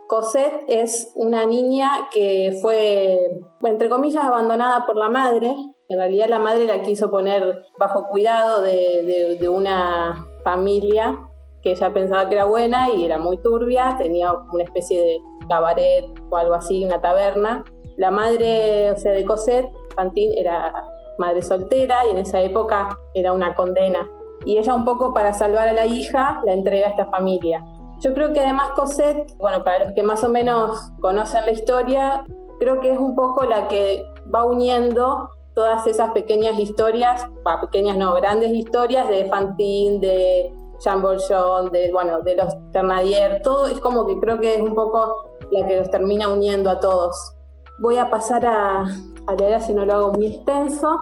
Speaker 6: Cosette es una niña que fue, entre comillas, abandonada por la madre. En realidad la madre la quiso poner bajo cuidado de, de una familia que ella pensaba que era buena y era muy turbia, tenía una especie de cabaret o algo así, una taberna. La madre, o sea, de Cosette, Fantine, era madre soltera y en esa época era una condena. Y ella un poco para salvar a la hija la entrega a esta familia. Yo creo que además Cosette, bueno, para los que más o menos conocen la historia, creo que es un poco la que va uniendo todas esas pequeñas historias, pequeñas no, grandes historias de Fantine, de Jean Valjean, de, bueno, de los Ternadier, todo es como que creo que es un poco la que los termina uniendo a todos. Voy a pasar a, a leer si no lo hago muy extenso.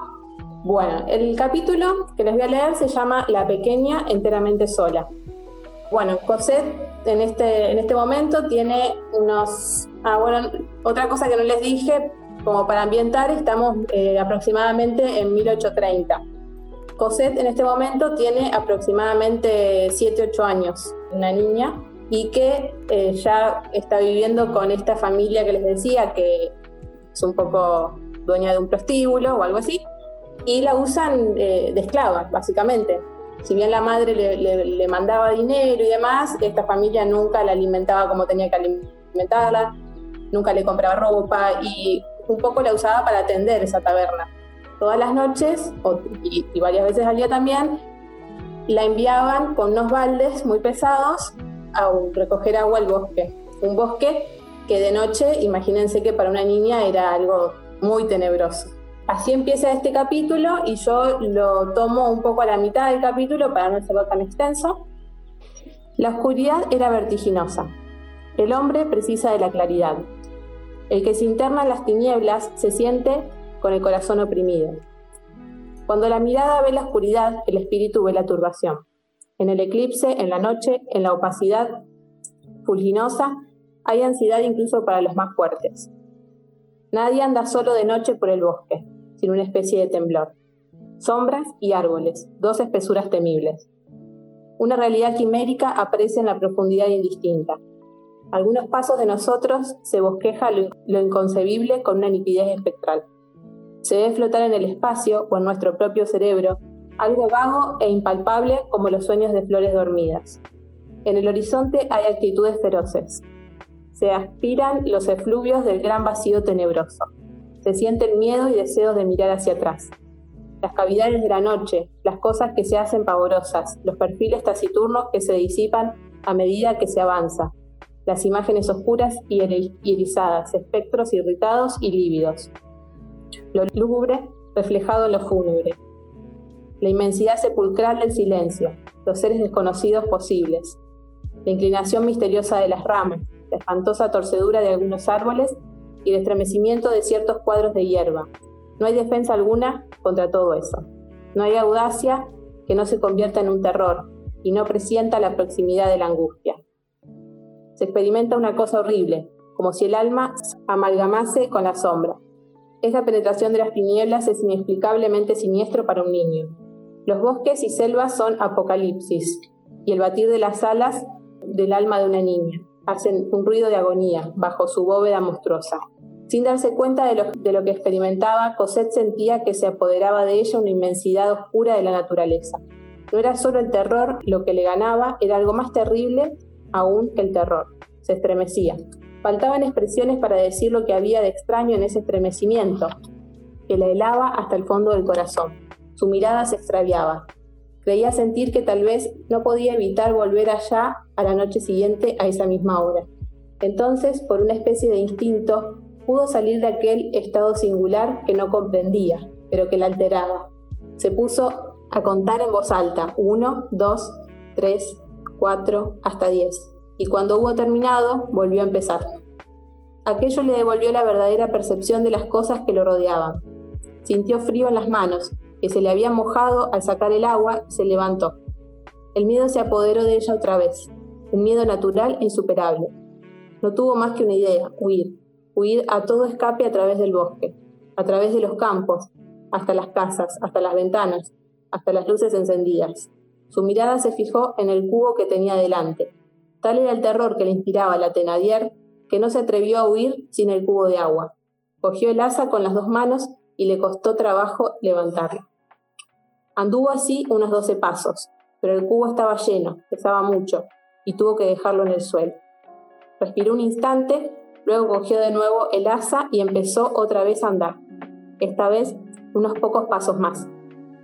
Speaker 6: Bueno, el capítulo que les voy a leer se llama La pequeña enteramente sola. Bueno, Cosette en este, en este momento tiene unos... Ah, bueno, otra cosa que no les dije, como para ambientar, estamos eh, aproximadamente en 1830. Cosette en este momento tiene aproximadamente 7-8 años, una niña, y que eh, ya está viviendo con esta familia que les decía, que es un poco dueña de un prostíbulo o algo así, y la usan eh, de esclava, básicamente. Si bien la madre le, mandaba dinero y demás, esta familia nunca la alimentaba como tenía que alimentarla, nunca le compraba ropa y un poco la usaba para atender esa taberna. Todas las noches, y, varias veces al día también, la enviaban con unos baldes muy pesados a recoger agua al bosque. Un bosque que de noche, imagínense que para una niña era algo muy tenebroso. Así empieza este capítulo y yo lo tomo un poco a la mitad del capítulo para no ser tan extenso. La oscuridad era vertiginosa. El hombre precisa de la claridad. El que se interna en las tinieblas se siente con el corazón oprimido. Cuando la mirada ve la oscuridad, el espíritu ve la turbación. En el eclipse, en la noche, en la opacidad fulginosa, hay ansiedad incluso para los más fuertes. Nadie anda solo de noche por el bosque, sin una especie de temblor. Sombras y árboles, dos espesuras temibles. Una realidad quimérica aparece en la profundidad indistinta. Algunos pasos de nosotros se bosqueja lo, inconcebible con una nitidez espectral. Se ve flotar en el espacio o en nuestro propio cerebro algo vago e impalpable como los sueños de flores dormidas. En el horizonte hay actitudes feroces, se aspiran los efluvios del gran vacío tenebroso. Se sienten miedo y deseos de mirar hacia atrás. Las cavidades de la noche, las cosas que se hacen pavorosas, los perfiles taciturnos que se disipan a medida que se avanza, las imágenes oscuras y erizadas, espectros irritados y lívidos. Lo lúgubre reflejado en lo fúnebre. La inmensidad sepulcral del silencio, los seres desconocidos posibles. La inclinación misteriosa de las ramas, la espantosa torcedura de algunos árboles y el estremecimiento de ciertos cuadros de hierba. No hay defensa alguna contra todo eso. No hay audacia que no se convierta en un terror y no presienta la proximidad de la angustia. Se experimenta una cosa horrible, como si el alma amalgamase con la sombra. Esa penetración de las tinieblas es inexplicablemente siniestro para un niño. Los bosques y selvas son apocalipsis, y el batir de las alas del alma de una niña hacen un ruido de agonía bajo su bóveda monstruosa. Sin darse cuenta de lo, de lo, que experimentaba, Cosette sentía que se apoderaba de ella una inmensidad oscura de la naturaleza. No era solo el terror lo que le ganaba, era algo más terrible aún el terror. Se estremecía. Faltaban expresiones para decir lo que había de extraño en ese estremecimiento, que la helaba hasta el fondo del corazón. Su mirada se extraviaba. Creía sentir que tal vez no podía evitar volver allá a la noche siguiente a esa misma hora. Entonces, por una especie de instinto, pudo salir de aquel estado singular que no comprendía, pero que la alteraba. Se puso a contar en voz alta, uno, dos, tres, hasta diez, y cuando hubo terminado, volvió a empezar. Aquello le devolvió la verdadera percepción de las cosas que lo rodeaban. Sintió frío en las manos, que se le había mojado al sacar el agua, se levantó. El miedo se apoderó de ella otra vez, un miedo natural e insuperable. No tuvo más que una idea, huir, huir a todo escape a través del bosque, a través de los campos, hasta las casas, hasta las ventanas, hasta las luces encendidas. Su mirada se fijó en el cubo que tenía delante. Tal era el terror que le inspiraba la Thenardier que no se atrevió a huir sin el cubo de agua. Cogió el asa con las dos manos y le costó trabajo levantarlo. Anduvo así unos doce pasos, pero el cubo estaba lleno, pesaba mucho, y tuvo que dejarlo en el suelo. Respiró un instante, luego cogió de nuevo el asa y empezó otra vez a andar. Esta vez unos pocos pasos más,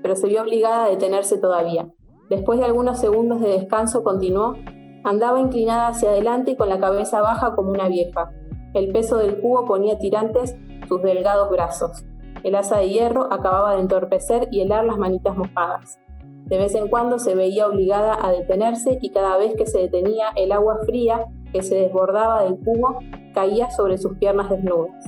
Speaker 6: pero se vio obligada a detenerse todavía. Después de algunos segundos de descanso continuó, andaba inclinada hacia adelante y con la cabeza baja como una vieja. El peso del cubo ponía tirantes sus delgados brazos. El asa de hierro acababa de entorpecer y helar las manitas mojadas. De vez en cuando se veía obligada a detenerse y cada vez que se detenía el agua fría que se desbordaba del cubo caía sobre sus piernas desnudas.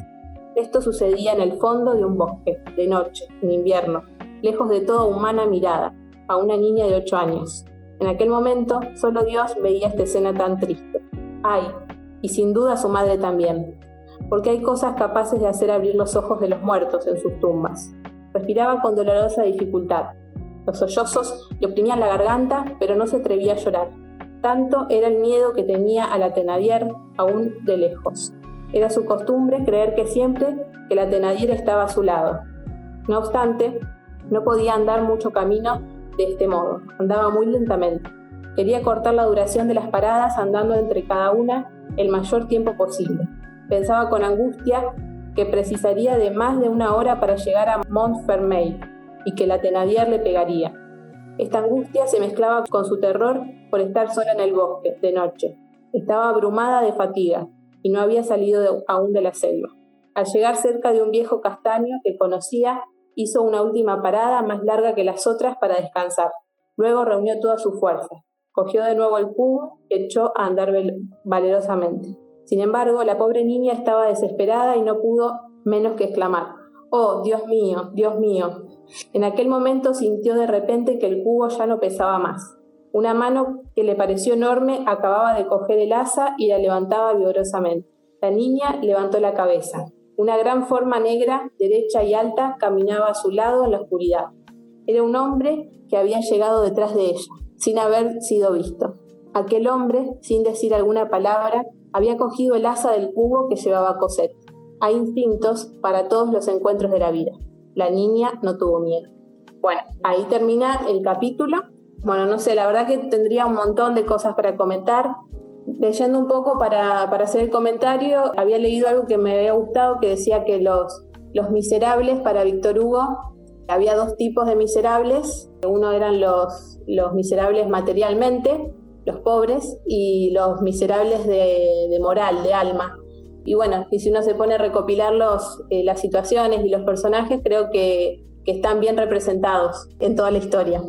Speaker 6: Esto sucedía en el fondo de un bosque, de noche, en invierno, lejos de toda humana mirada, a una niña de ocho años. En aquel momento, solo Dios veía esta escena tan triste. Ay, y sin duda su madre también porque hay cosas capaces de hacer abrir los ojos de los muertos en sus tumbas. Respiraba con dolorosa dificultad. Los sollozos le oprimían la garganta, pero no se atrevía a llorar. Tanto era el miedo que tenía a la Tenadier aún de lejos. Era su costumbre creer que siempre que la Tenadier estaba a su lado. No obstante, no podía andar mucho camino de este modo. Andaba muy lentamente. Quería cortar la duración de las paradas andando entre cada una el mayor tiempo posible. Pensaba con angustia que precisaría de más de una hora para llegar a Montfermeil y que la Thenardier le pegaría. Esta angustia se mezclaba con su terror por estar sola en el bosque, de noche. Estaba abrumada de fatiga y no había salido aún de la selva. Al llegar cerca de un viejo castaño que conocía, hizo una última parada más larga que las otras para descansar. Luego reunió toda su fuerza. Cogió de nuevo el cubo y echó a andar valerosamente. Sin embargo, la pobre niña estaba desesperada y no pudo menos que exclamar, Oh, Dios mío, Dios mío. En aquel momento sintió de repente que el cubo ya no pesaba más. Una mano que le pareció enorme acababa de coger el asa y la levantaba vigorosamente. La niña levantó la cabeza. Una gran forma negra, derecha y alta, caminaba a su lado en la oscuridad. Era un hombre que había llegado detrás de ella, sin haber sido visto. Aquel hombre, sin decir alguna palabra, había cogido el asa del cubo que llevaba Cosette. Hay instintos para todos los encuentros de la vida. La niña no tuvo miedo. Bueno, ahí termina el capítulo. Bueno, no sé, la verdad que tendría un montón de cosas para comentar. Leyendo un poco para, hacer el comentario, había leído algo que me había gustado, que decía que los, los miserables para Víctor Hugo, había dos tipos de miserables. Uno eran los, los miserables materialmente, los pobres y los miserables de, moral, de alma. Y bueno, y si uno se pone a recopilar los, eh, las situaciones y los personajes, creo que, que, están bien representados en toda la historia.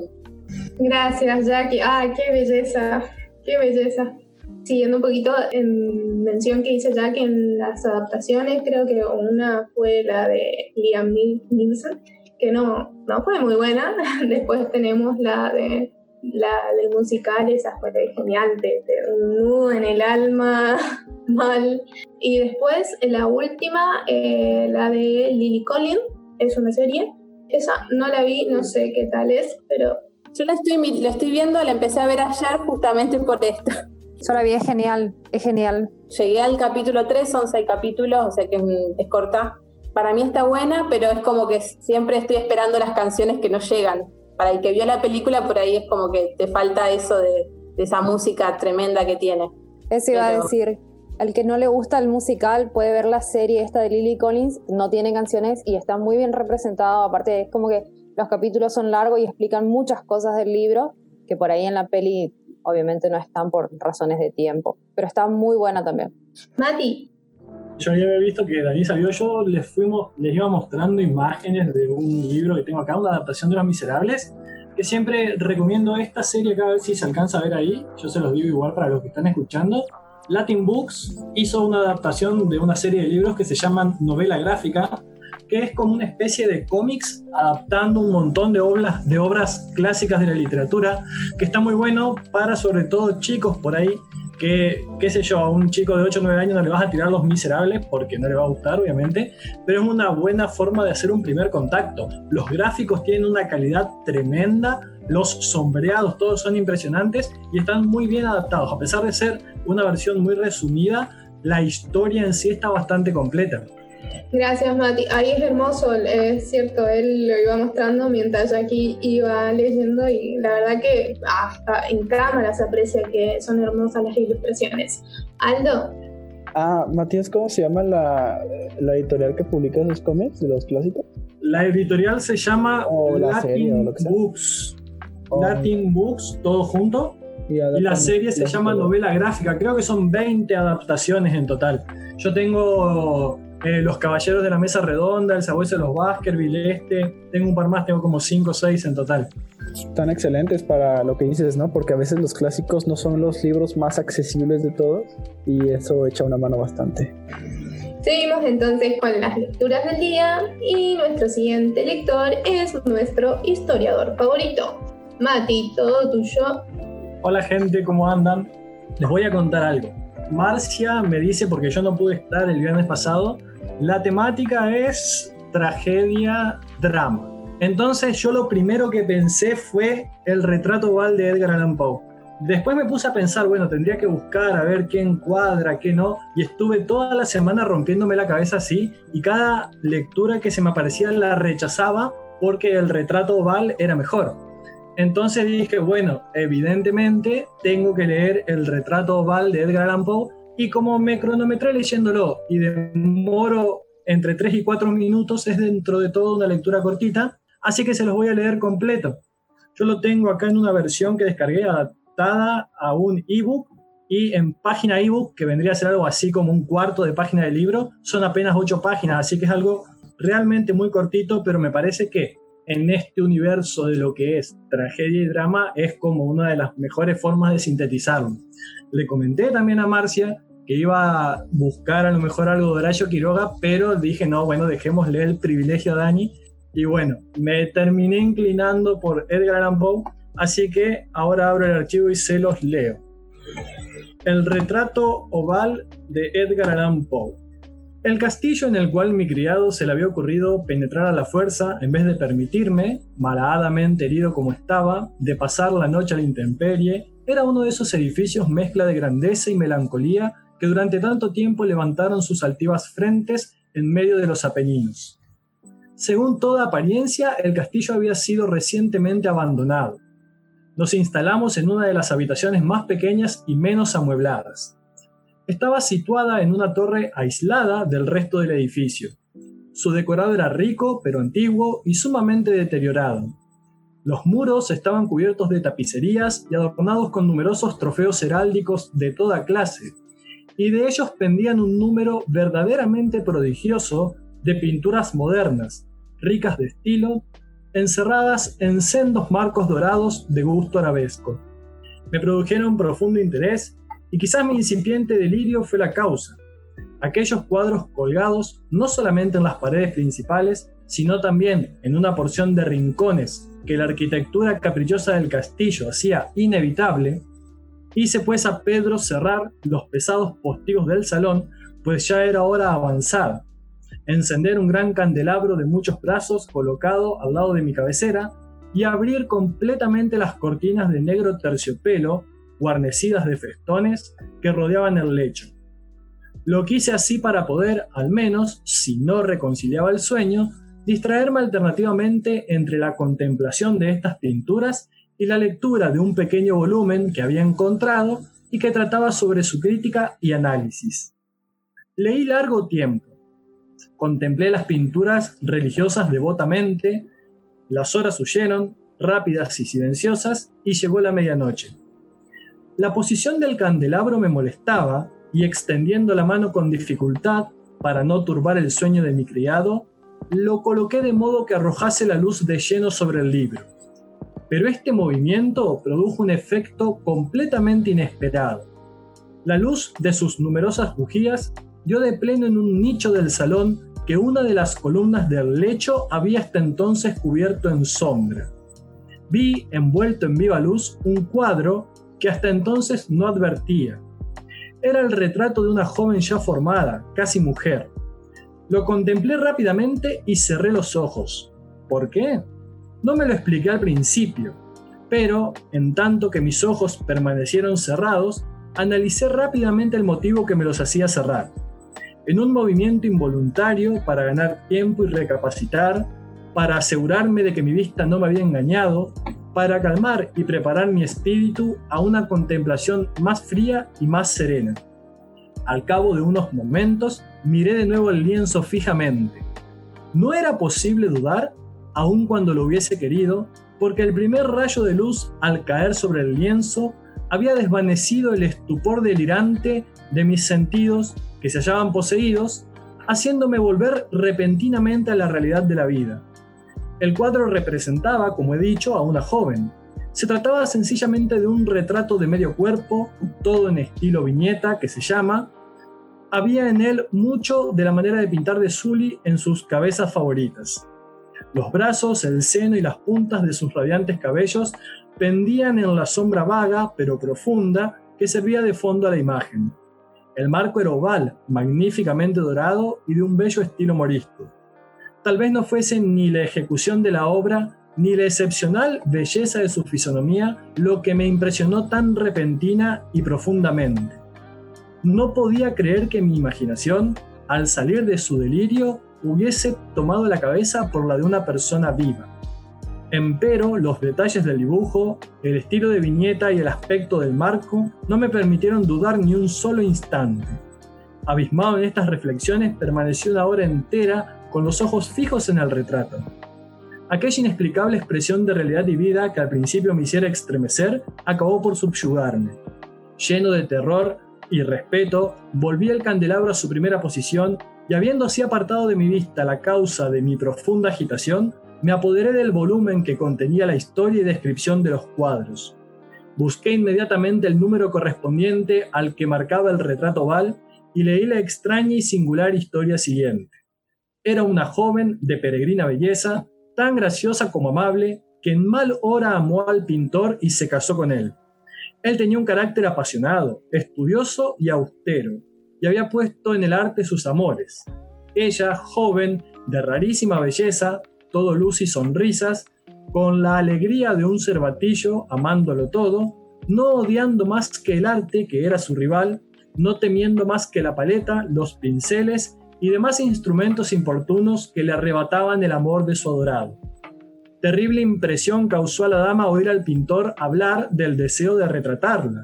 Speaker 1: Gracias, Jackie. ¡Ay, qué belleza! ¡Qué belleza! Siguiendo un poquito en mención que hice Jackie en las adaptaciones, creo que una fue la de Liam Neeson, que no, no fue muy buena. Después tenemos la de la del musical, esa fue genial, de, un nudo en el alma, mal. Y después la última, eh, la de Lily Collins, es una serie. Esa no la vi, no sé qué tal es, pero...
Speaker 6: Yo la estoy, la estoy viendo, la empecé a ver ayer justamente por esto.
Speaker 4: Yo la vi, es genial, es genial.
Speaker 6: Llegué al capítulo 3, son 6 capítulos, o sea que es corta. Para mí está buena, pero es como que siempre estoy esperando las canciones que no llegan para el que vio la película, por ahí es como que te falta eso de, esa música tremenda que tiene.
Speaker 4: Eso iba a decir. Al que no le gusta el musical puede ver la serie esta de Lily Collins, no tiene canciones y está muy bien representado. Aparte, es como que los capítulos son largos y explican muchas cosas del libro que por ahí en la peli obviamente no están por razones de tiempo, pero está muy buena también.
Speaker 1: Mati,
Speaker 2: yo ya había visto que Dani salió, yo les, fuimos, les iba mostrando imágenes de un libro que tengo acá, una adaptación de Los Miserables, que siempre recomiendo esta serie acá a ver si se alcanza a ver ahí, yo se los digo igual para los que están escuchando. Latin Books hizo una adaptación de una serie de libros que se llaman novela gráfica, es como una especie de cómics adaptando un montón de obras, de obras clásicas de la literatura, que está muy bueno para sobre todo chicos por ahí que, qué sé yo, a un chico de 8 o 9 años no le vas a tirar Los Miserables porque no le va a gustar, obviamente, pero es una buena forma de hacer un primer contacto. Los gráficos tienen una calidad tremenda, los sombreados, todos son impresionantes y están muy bien adaptados. A pesar de ser una versión muy resumida, la historia en sí está bastante completa.
Speaker 1: Gracias, Mati. Ahí es hermoso, es cierto, él lo iba mostrando mientras aquí iba leyendo y la verdad que hasta en cámara se aprecia que son hermosas las ilustraciones. Aldo.
Speaker 5: Ah, Matías, ¿cómo se llama la, editorial que publica esos cómics de los clásicos?
Speaker 2: La editorial se llama Latin Books. Latin Books, todo junto. Y, la serie se llama novela gráfica. Creo que son 20 adaptaciones en total. Yo tengo eh, los Caballeros de la Mesa Redonda, El Sabueso de los Baskerville, este. Tengo un par más, tengo como 5 o 6 en total.
Speaker 5: Están excelentes para lo que dices, ¿no? Porque a veces los clásicos no son los libros más accesibles de todos y eso echa una mano bastante.
Speaker 1: Seguimos entonces con las lecturas del día y nuestro siguiente lector es nuestro historiador favorito. Mati, todo tuyo.
Speaker 2: Hola gente, ¿cómo andan? Les voy a contar algo. Marcia me dice, porque yo no pude estar el viernes pasado, la temática es tragedia, drama. Entonces yo lo primero que pensé fue el retrato oval de Edgar Allan Poe. Después me puse a pensar, bueno, tendría que buscar a ver qué encuadra, qué no, y estuve toda la semana rompiéndome la cabeza así, y cada lectura que se me aparecía la rechazaba porque el retrato oval era mejor. Entonces dije, bueno, evidentemente tengo que leer el retrato oval de Edgar Allan Poe y como me cronometré leyéndolo y demoro entre 3 y 4 minutos, es dentro de todo una lectura cortita, así que se los voy a leer completo. Yo lo tengo acá en una versión que descargué adaptada a un ebook y en página ebook, que vendría a ser algo así como un cuarto de página del libro, son apenas 8 páginas, así que es algo realmente muy cortito, pero me parece que en este universo de lo que es tragedia y drama es como una de las mejores formas de sintetizarlo. Le comenté también a Marcia que iba a buscar a lo mejor algo de Horacio Quiroga, pero dije, no, bueno, dejémosle el privilegio a Dani. Y bueno, me terminé inclinando por Edgar Allan Poe, así que ahora abro el archivo y se los leo. El retrato oval de Edgar Allan Poe. El castillo en el cual mi criado se le había ocurrido penetrar a la fuerza en vez de permitirme, malhadamente herido como estaba, de pasar la noche a la intemperie, era uno de esos edificios mezcla de grandeza y melancolía que durante tanto tiempo levantaron sus altivas frentes en medio de los Apeninos. Según toda apariencia, el castillo había sido recientemente abandonado. Nos instalamos en una de las habitaciones más pequeñas y menos amuebladas. Estaba situada en una torre aislada del resto del edificio. Su decorado era rico, pero antiguo y sumamente deteriorado. Los muros estaban cubiertos de tapicerías y adornados con numerosos trofeos heráldicos de toda clase, y de ellos pendían un número verdaderamente prodigioso de pinturas modernas, ricas de estilo, encerradas en sendos marcos dorados de gusto arabesco. Me produjeron profundo interés y quizás mi incipiente delirio fue la causa. Aquellos cuadros colgados no solamente en las paredes principales, sino también en una porción de rincones que la arquitectura caprichosa del castillo hacía inevitable, hice pues a Pedro cerrar los pesados postigos del salón, pues ya era hora avanzada, encender un gran candelabro de muchos brazos colocado al lado de mi cabecera y abrir completamente las cortinas de negro terciopelo guarnecidas de festones que rodeaban el lecho. Lo quise así para poder, al menos, si no reconciliaba el sueño, distraerme alternativamente entre la contemplación de estas pinturas y la lectura de un pequeño volumen que había encontrado y que trataba sobre su crítica y análisis. Leí largo tiempo. Contemplé las pinturas religiosas devotamente, las horas huyeron, rápidas y silenciosas, y llegó la medianoche. La posición del candelabro me molestaba y extendiendo la mano con dificultad para no turbar el sueño de mi criado, lo coloqué de modo que arrojase la luz de lleno sobre el libro. Pero este movimiento produjo un efecto completamente inesperado. La luz de sus numerosas bujías dio de pleno en un nicho del salón que una de las columnas del lecho había hasta entonces cubierto en sombra. Vi, envuelto en viva luz, un cuadro que hasta entonces no advertía, Era el retrato de una joven ya formada, casi mujer. Lo contemplé rápidamente y cerré los ojos. ¿Por qué? No me lo expliqué al principio, pero en tanto que mis ojos permanecieron cerrados, analicé rápidamente el motivo que me los hacía cerrar. En un movimiento involuntario para ganar tiempo y recapacitar, para asegurarme de que mi vista no me había engañado, para calmar y preparar mi espíritu a una contemplación más fría y más serena. Al cabo de unos momentos, miré de nuevo el lienzo fijamente. No era posible dudar, aun cuando lo hubiese querido, porque el primer rayo de luz al caer sobre el lienzo había desvanecido el estupor delirante de mis sentidos que se hallaban poseídos, haciéndome volver repentinamente a la realidad de la vida. El cuadro representaba, como he dicho, a una joven. Se trataba sencillamente de un retrato de medio cuerpo, todo en estilo viñeta, que se llama. Había en él mucho de la manera de pintar de Sully en sus cabezas favoritas. Los brazos, el seno y las puntas de sus radiantes cabellos pendían en la sombra vaga pero profunda que servía de fondo a la imagen. El marco era oval, magníficamente dorado y de un bello estilo morisco. Tal vez no fuese ni la ejecución de la obra ni la excepcional belleza de su fisonomía lo que me impresionó tan repentina y profundamente. No podía creer que mi imaginación, al salir de su delirio, hubiese tomado la cabeza por la de una persona viva. Empero, los detalles del dibujo, el estilo de viñeta y el aspecto del marco no me permitieron dudar ni un solo instante. Abismado en estas reflexiones, permanecí una hora entera con los ojos fijos en el retrato. Aquella inexplicable expresión de realidad y vida que al principio me hiciera estremecer acabó por subyugarme. Lleno de terror y respeto, volví el candelabro a su primera posición y habiendo así apartado de mi vista la causa de mi profunda agitación, me apoderé del volumen que contenía la historia y descripción de los cuadros. Busqué inmediatamente el número correspondiente al que marcaba el retrato oval y leí la extraña y singular historia siguiente. Era una joven de peregrina belleza, tan graciosa como amable, que en mal hora amó al pintor y se casó con él. Él tenía un carácter apasionado, estudioso y austero, y había puesto en el arte sus amores. Ella, joven, de rarísima belleza, todo luz y sonrisas, con la alegría de un cervatillo, amándolo todo, no odiando más que el arte, que era su rival, no temiendo más que la paleta, los pinceles y demás instrumentos importunos que le arrebataban el amor de su adorado. Terrible impresión causó a la dama oír al pintor hablar del deseo de retratarla,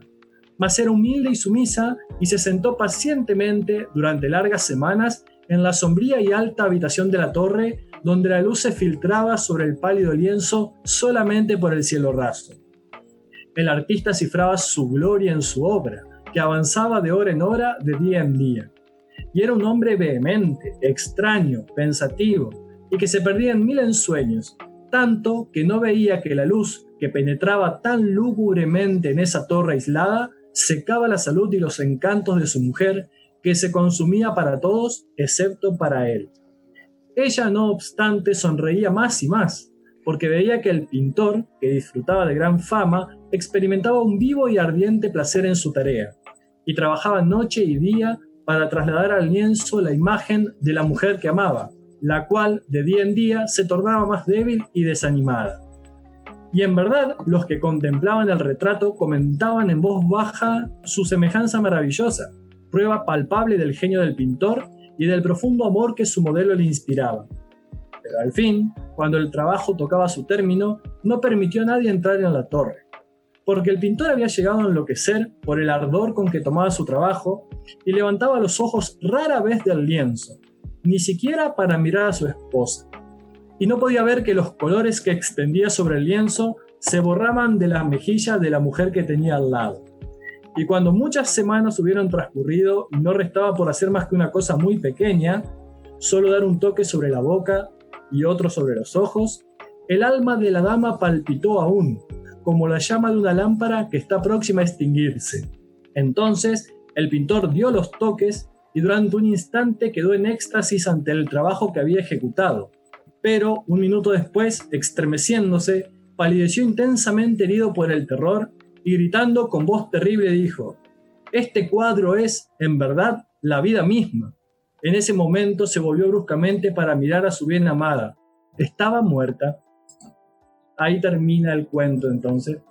Speaker 2: mas era humilde y sumisa y se sentó pacientemente durante largas semanas en la sombría y alta habitación de la torre donde la luz se filtraba sobre el pálido lienzo solamente por el cielo raso. El artista cifraba su gloria en su obra, que avanzaba de hora en hora, de día en día. Y era un hombre vehemente, extraño, pensativo, y que se perdía en mil ensueños, tanto que no veía que la luz que penetraba tan lúgubremente en esa torre aislada secaba la salud y los encantos de su mujer, que se consumía para todos excepto para él. Ella, no obstante, sonreía más y más, porque veía que el pintor, que disfrutaba de gran fama, experimentaba un vivo y ardiente placer en su tarea, y trabajaba noche y día para trasladar al lienzo la imagen de la mujer que amaba, la cual de día en día se tornaba más débil y desanimada. Y en verdad, los que contemplaban el retrato comentaban en voz baja su semejanza maravillosa, prueba palpable del genio del pintor y del profundo amor que su modelo le inspiraba. Pero al fin, cuando el trabajo tocaba su término, no permitió a nadie entrar en la torre, porque el pintor había llegado a enloquecer por el ardor con que tomaba su trabajo y levantaba los ojos rara vez del lienzo, ni siquiera para mirar a su esposa. Y no podía ver que los colores que extendía sobre el lienzo se borraban de la mejilla de la mujer que tenía al lado. Y cuando muchas semanas hubieron transcurrido y no restaba por hacer más que una cosa muy pequeña, solo dar un toque sobre la boca y otro sobre los ojos, el alma de la dama palpitó aún, como la llama de una lámpara que está próxima a extinguirse. Entonces el pintor dio los toques y durante un instante quedó en éxtasis ante el trabajo que había ejecutado, pero un minuto después, extremeciéndose, palideció intensamente herido por el terror y gritando con voz terrible dijo, Este cuadro es, en verdad, la vida misma. En ese momento se volvió bruscamente para mirar a su bien amada. Estaba muerta. Ahí termina el cuento entonces.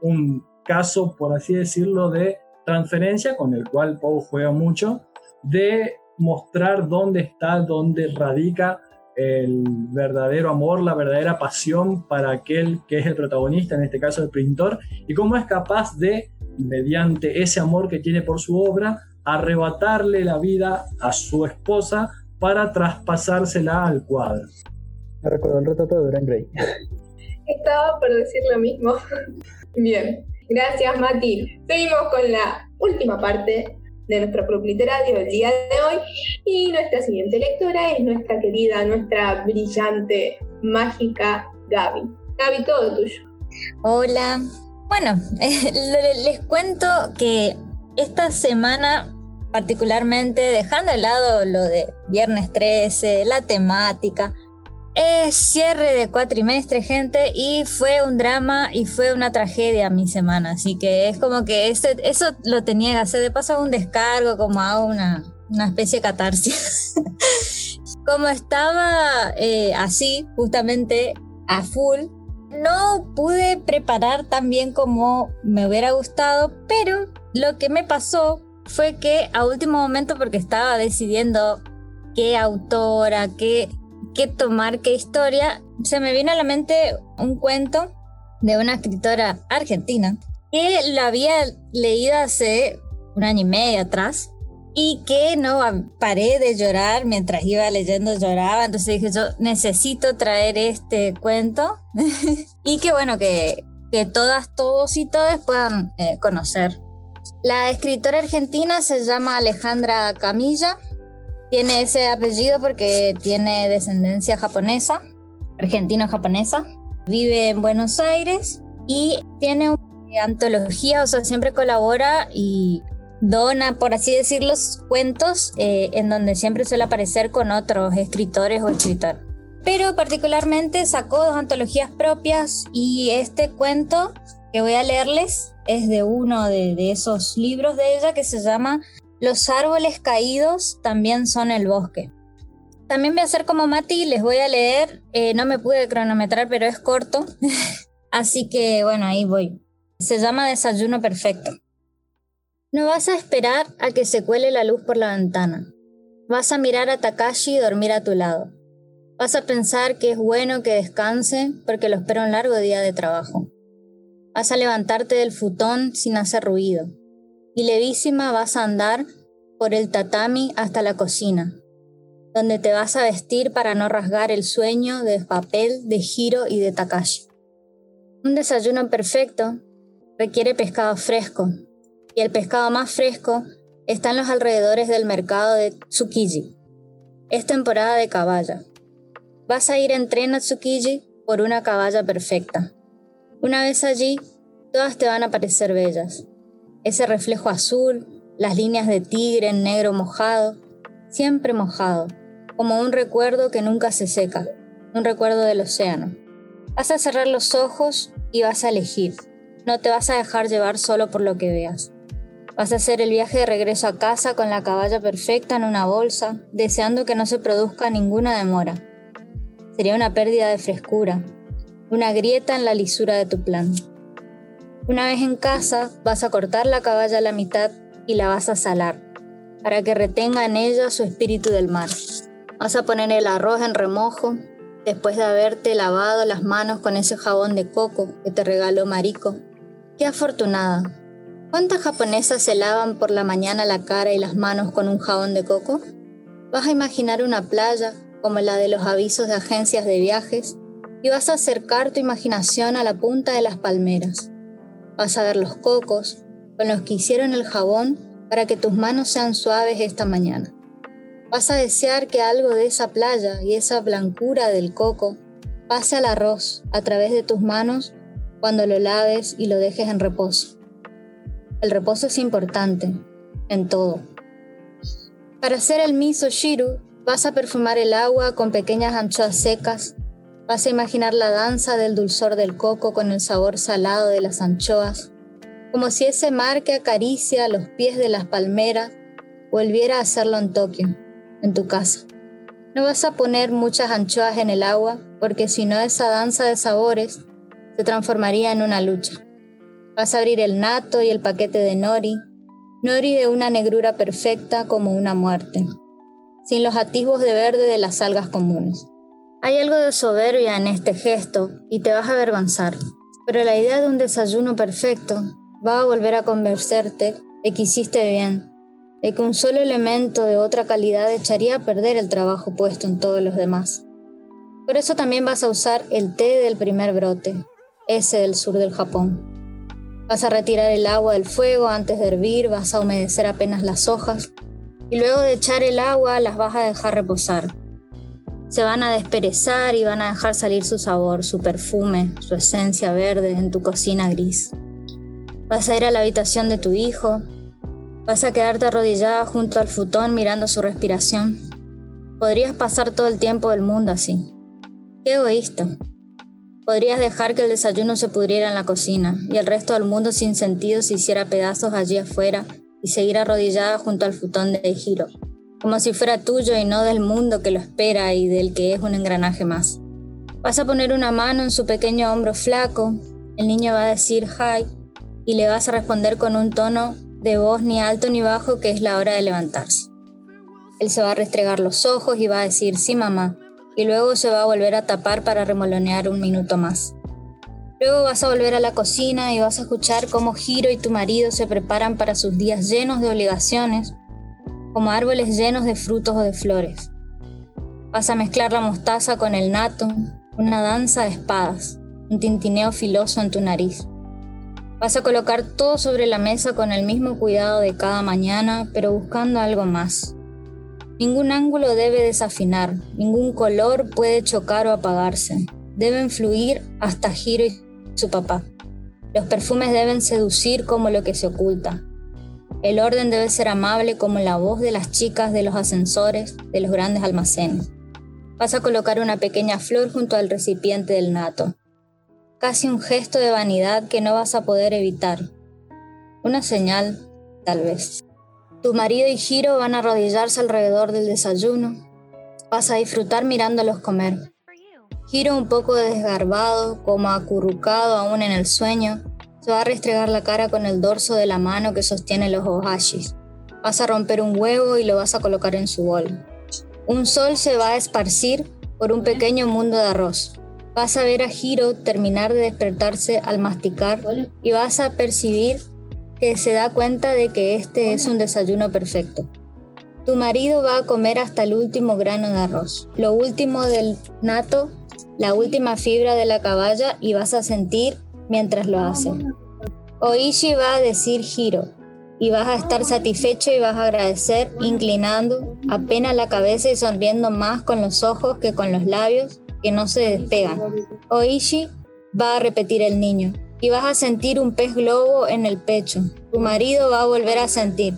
Speaker 2: Un caso, por así decirlo, de transferencia con el cual Poe juega mucho, de mostrar dónde está, dónde radica el verdadero amor, la verdadera pasión para aquel que es el protagonista, en este caso el pintor, y cómo es capaz de, mediante ese amor que tiene por su obra, arrebatarle la vida a su esposa para traspasársela al cuadro.
Speaker 5: Me recordó el retrato de Dorian Gray.
Speaker 1: Estaba por decir lo mismo. Bien, gracias Mati. Seguimos con la última parte de nuestro club literario del día de hoy. Y nuestra siguiente lectora es nuestra querida, nuestra brillante, mágica Gaby. Gaby, todo tuyo.
Speaker 7: Hola. Bueno, les cuento que esta semana particularmente dejando de lado lo de viernes 13, la temática, es cierre de cuatrimestre, gente, y fue un drama y fue una tragedia mi semana. Así que es como que eso, eso lo tenía que hacer. De paso, un descargo, como hago una, una especie de catarsis. como estaba eh, así, justamente a full, no pude preparar tan bien como me hubiera gustado, pero lo que me pasó fue que a último momento, porque estaba decidiendo qué autora, qué qué tomar, qué historia, se me viene a la mente un cuento de una escritora argentina que la había leído hace un año y medio atrás y que no paré de llorar mientras iba leyendo lloraba. Entonces dije yo necesito traer este cuento y que bueno que, que todas todos y todas puedan eh, conocer. La escritora argentina se llama Alejandra Camilla tiene ese apellido porque tiene descendencia japonesa, argentino-japonesa. Vive en Buenos Aires y tiene antología, o sea, siempre colabora y dona, por así decirlo, cuentos eh, en donde siempre suele aparecer con otros escritores o escritores. Pero particularmente sacó dos antologías propias y este cuento que voy a leerles es de uno de, de esos libros de ella que se llama los árboles caídos también son el bosque. También voy a hacer como Mati, les voy a leer, eh, no me pude cronometrar, pero es corto, así que bueno, ahí voy. Se llama Desayuno Perfecto. No vas a esperar a que se cuele la luz por la ventana. Vas a mirar a Takashi y dormir a tu lado. Vas a pensar que es bueno que descanse porque lo espera un largo día de trabajo. Vas a levantarte del futón sin hacer ruido y levísima vas a andar por el tatami hasta la cocina, donde te vas a vestir para no rasgar el sueño de papel, de giro y de takashi. Un desayuno perfecto requiere pescado fresco, y el pescado más fresco está en los alrededores del mercado de Tsukiji. Es temporada de caballa. Vas a ir en tren a Tsukiji por una caballa perfecta. Una vez allí, todas te van a parecer bellas ese reflejo azul, las líneas de tigre en negro mojado, siempre mojado, como un recuerdo que nunca se seca, un recuerdo del océano. Vas a cerrar los ojos y vas a elegir. No te vas a dejar llevar solo por lo que veas. Vas a hacer el viaje de regreso a casa con la caballa perfecta en una bolsa, deseando que no se produzca ninguna demora. Sería una pérdida de frescura, una grieta en la lisura de tu plan. Una vez en casa, vas a cortar la caballa a la mitad y la vas a salar, para que retenga en ella su espíritu del mar. Vas a poner el arroz en remojo, después de haberte lavado las manos con ese jabón de coco que te regaló Mariko. ¡Qué afortunada! ¿Cuántas japonesas se lavan por la mañana la cara y las manos con un jabón de coco? Vas a imaginar una playa como la de los avisos de agencias de viajes y vas a acercar tu imaginación a la punta de las palmeras. Vas a ver los cocos con los que hicieron el jabón para que tus manos sean suaves esta mañana. Vas a desear que algo de esa playa y esa blancura del coco pase al arroz a través de tus manos cuando lo laves y lo dejes en reposo. El reposo es importante en todo. Para hacer el miso shiru, vas a perfumar el agua con pequeñas anchoas secas Vas a imaginar la danza del dulzor del coco con el sabor salado de las anchoas, como si ese mar que acaricia los pies de las palmeras volviera a hacerlo en Tokio, en tu casa. No vas a poner muchas anchoas en el agua porque si no esa danza de sabores se transformaría en una lucha. Vas a abrir el nato y el paquete de nori, nori de una negrura perfecta como una muerte, sin los atisbos de verde de las algas comunes. Hay algo de soberbia en este gesto y te vas a avergonzar, pero la idea de un desayuno perfecto va a volver a convencerte de que hiciste bien, de que un solo elemento de otra calidad echaría a perder el trabajo puesto en todos los demás. Por eso también vas a usar el té del primer brote, ese del sur del Japón. Vas a retirar el agua del fuego antes de hervir, vas a humedecer apenas las hojas y luego de echar el agua las vas a dejar reposar. Se van a desperezar y van a dejar salir su sabor, su perfume, su esencia verde en tu cocina gris. Vas a ir a la habitación de tu hijo, vas a quedarte arrodillada junto al futón mirando su respiración. Podrías pasar todo el tiempo del mundo así. Qué egoísta. Podrías dejar que el desayuno se pudriera en la cocina y el resto del mundo sin sentido se hiciera pedazos allí afuera y seguir arrodillada junto al futón de giro, como si fuera tuyo y no del mundo que lo espera y del que es un engranaje más. Vas a poner una mano en su pequeño hombro flaco, el niño va a decir hi y le vas a responder con un tono de voz ni alto ni bajo que es la hora de levantarse. Él se va a restregar los ojos y va a decir sí mamá, y luego se va a volver a tapar para remolonear un minuto más. Luego vas a volver a la cocina y vas a escuchar cómo Giro y tu marido se preparan para sus días llenos de obligaciones, como árboles llenos de frutos o de flores. Vas a mezclar la mostaza con el nato, una danza de espadas, un tintineo filoso en tu nariz. Vas a colocar todo sobre la mesa con el mismo cuidado de cada mañana, pero buscando algo más, Ningún ángulo debe desafinar, ningún color puede chocar o apagarse. Deben fluir hasta Giro y su papá. Los perfumes deben seducir como lo que se oculta. El orden debe ser amable como la voz de las chicas de los ascensores de los grandes almacenes. Vas a colocar una pequeña flor junto al recipiente del nato. Casi un gesto de vanidad que no vas a poder evitar. Una señal, tal vez. Tu marido y Giro van a arrodillarse alrededor del desayuno. Vas a disfrutar mirándolos comer. Giro un poco desgarbado, como acurrucado aún en el sueño, va a restregar la cara con el dorso de la mano que sostiene los ohashis. Vas a romper un huevo y lo vas a colocar en su bol. Un sol se va a esparcir por un pequeño mundo de arroz. Vas a ver a Giro terminar de despertarse al masticar y vas a percibir que se da cuenta de que este es un desayuno perfecto. Tu marido va a comer hasta el último grano de arroz, lo último del nato, la última fibra de la caballa y vas a sentir mientras lo hace. Oishi va a decir giro y vas a estar satisfecho y vas a agradecer inclinando apenas la cabeza y sonriendo más con los ojos que con los labios que no se despegan. Oishi va a repetir el niño y vas a sentir un pez globo en el pecho. Tu marido va a volver a sentir.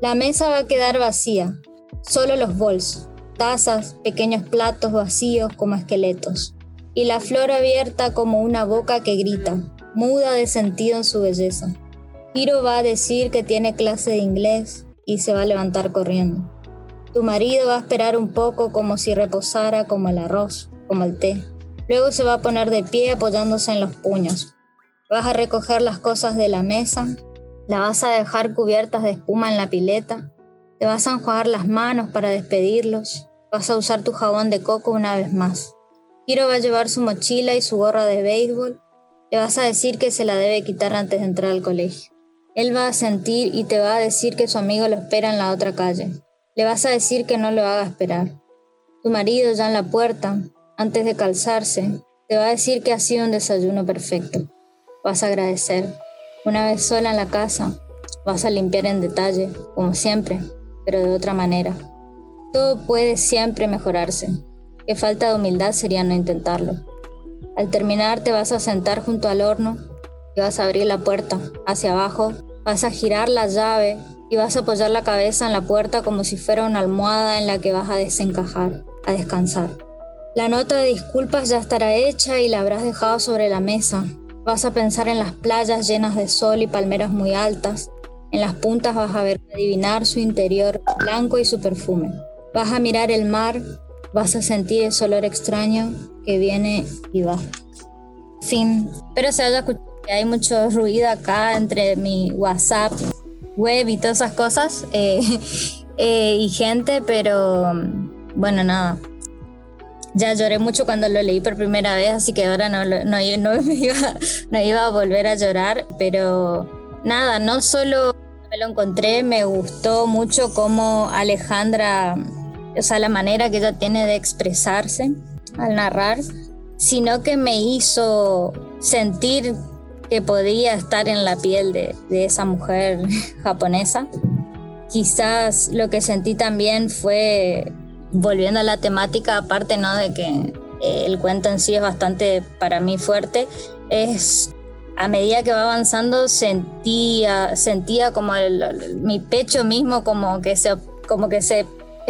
Speaker 7: La mesa va a quedar vacía, solo los bols, tazas, pequeños platos vacíos como esqueletos, y la flor abierta como una boca que grita, muda de sentido en su belleza. Hiro va a decir que tiene clase de inglés y se va a levantar corriendo. Tu marido va a esperar un poco como si reposara como el arroz, como el té. Luego se va a poner de pie apoyándose en los puños, Vas a recoger las cosas de la mesa, la vas a dejar cubiertas de espuma en la pileta, te vas a enjuagar las manos para despedirlos, vas a usar tu jabón de coco una vez más. Kiro va a llevar su mochila y su gorra de béisbol, le vas a decir que se la debe quitar antes de entrar al colegio. Él va a sentir y te va a decir que su amigo lo espera en la otra calle. Le vas a decir que no lo haga esperar. Tu marido ya en la puerta, antes de calzarse, te va a decir que ha sido un desayuno perfecto. Vas a agradecer. Una vez sola en la casa, vas a limpiar en detalle, como siempre, pero de otra manera. Todo puede siempre mejorarse. Qué falta de humildad sería no intentarlo. Al terminar te vas a sentar junto al horno y vas a abrir la puerta hacia abajo, vas a girar la llave y vas a apoyar la cabeza en la puerta como si fuera una almohada en la que vas a desencajar, a descansar. La nota de disculpas ya estará hecha y la habrás dejado sobre la mesa, Vas a pensar en las playas llenas de sol y palmeras muy altas. En las puntas vas a ver adivinar su interior blanco y su perfume. Vas a mirar el mar, vas a sentir ese olor extraño que viene y va. Fin. Pero se haya escuchado que hay mucho ruido acá entre mi WhatsApp, web y todas esas cosas. Eh, eh, y gente, pero bueno, nada. Ya lloré mucho cuando lo leí por primera vez, así que ahora no, no, no, iba, no iba a volver a llorar, pero nada, no solo me lo encontré, me gustó mucho cómo Alejandra, o sea, la manera que ella tiene de expresarse al narrar, sino que me hizo sentir que podía estar en la piel de, de esa mujer japonesa. Quizás lo que sentí también fue volviendo a la temática, aparte ¿no? de que eh, el cuento en sí es bastante para mí fuerte, es a medida que va avanzando sentía, sentía como mi pecho mismo como que se, como que se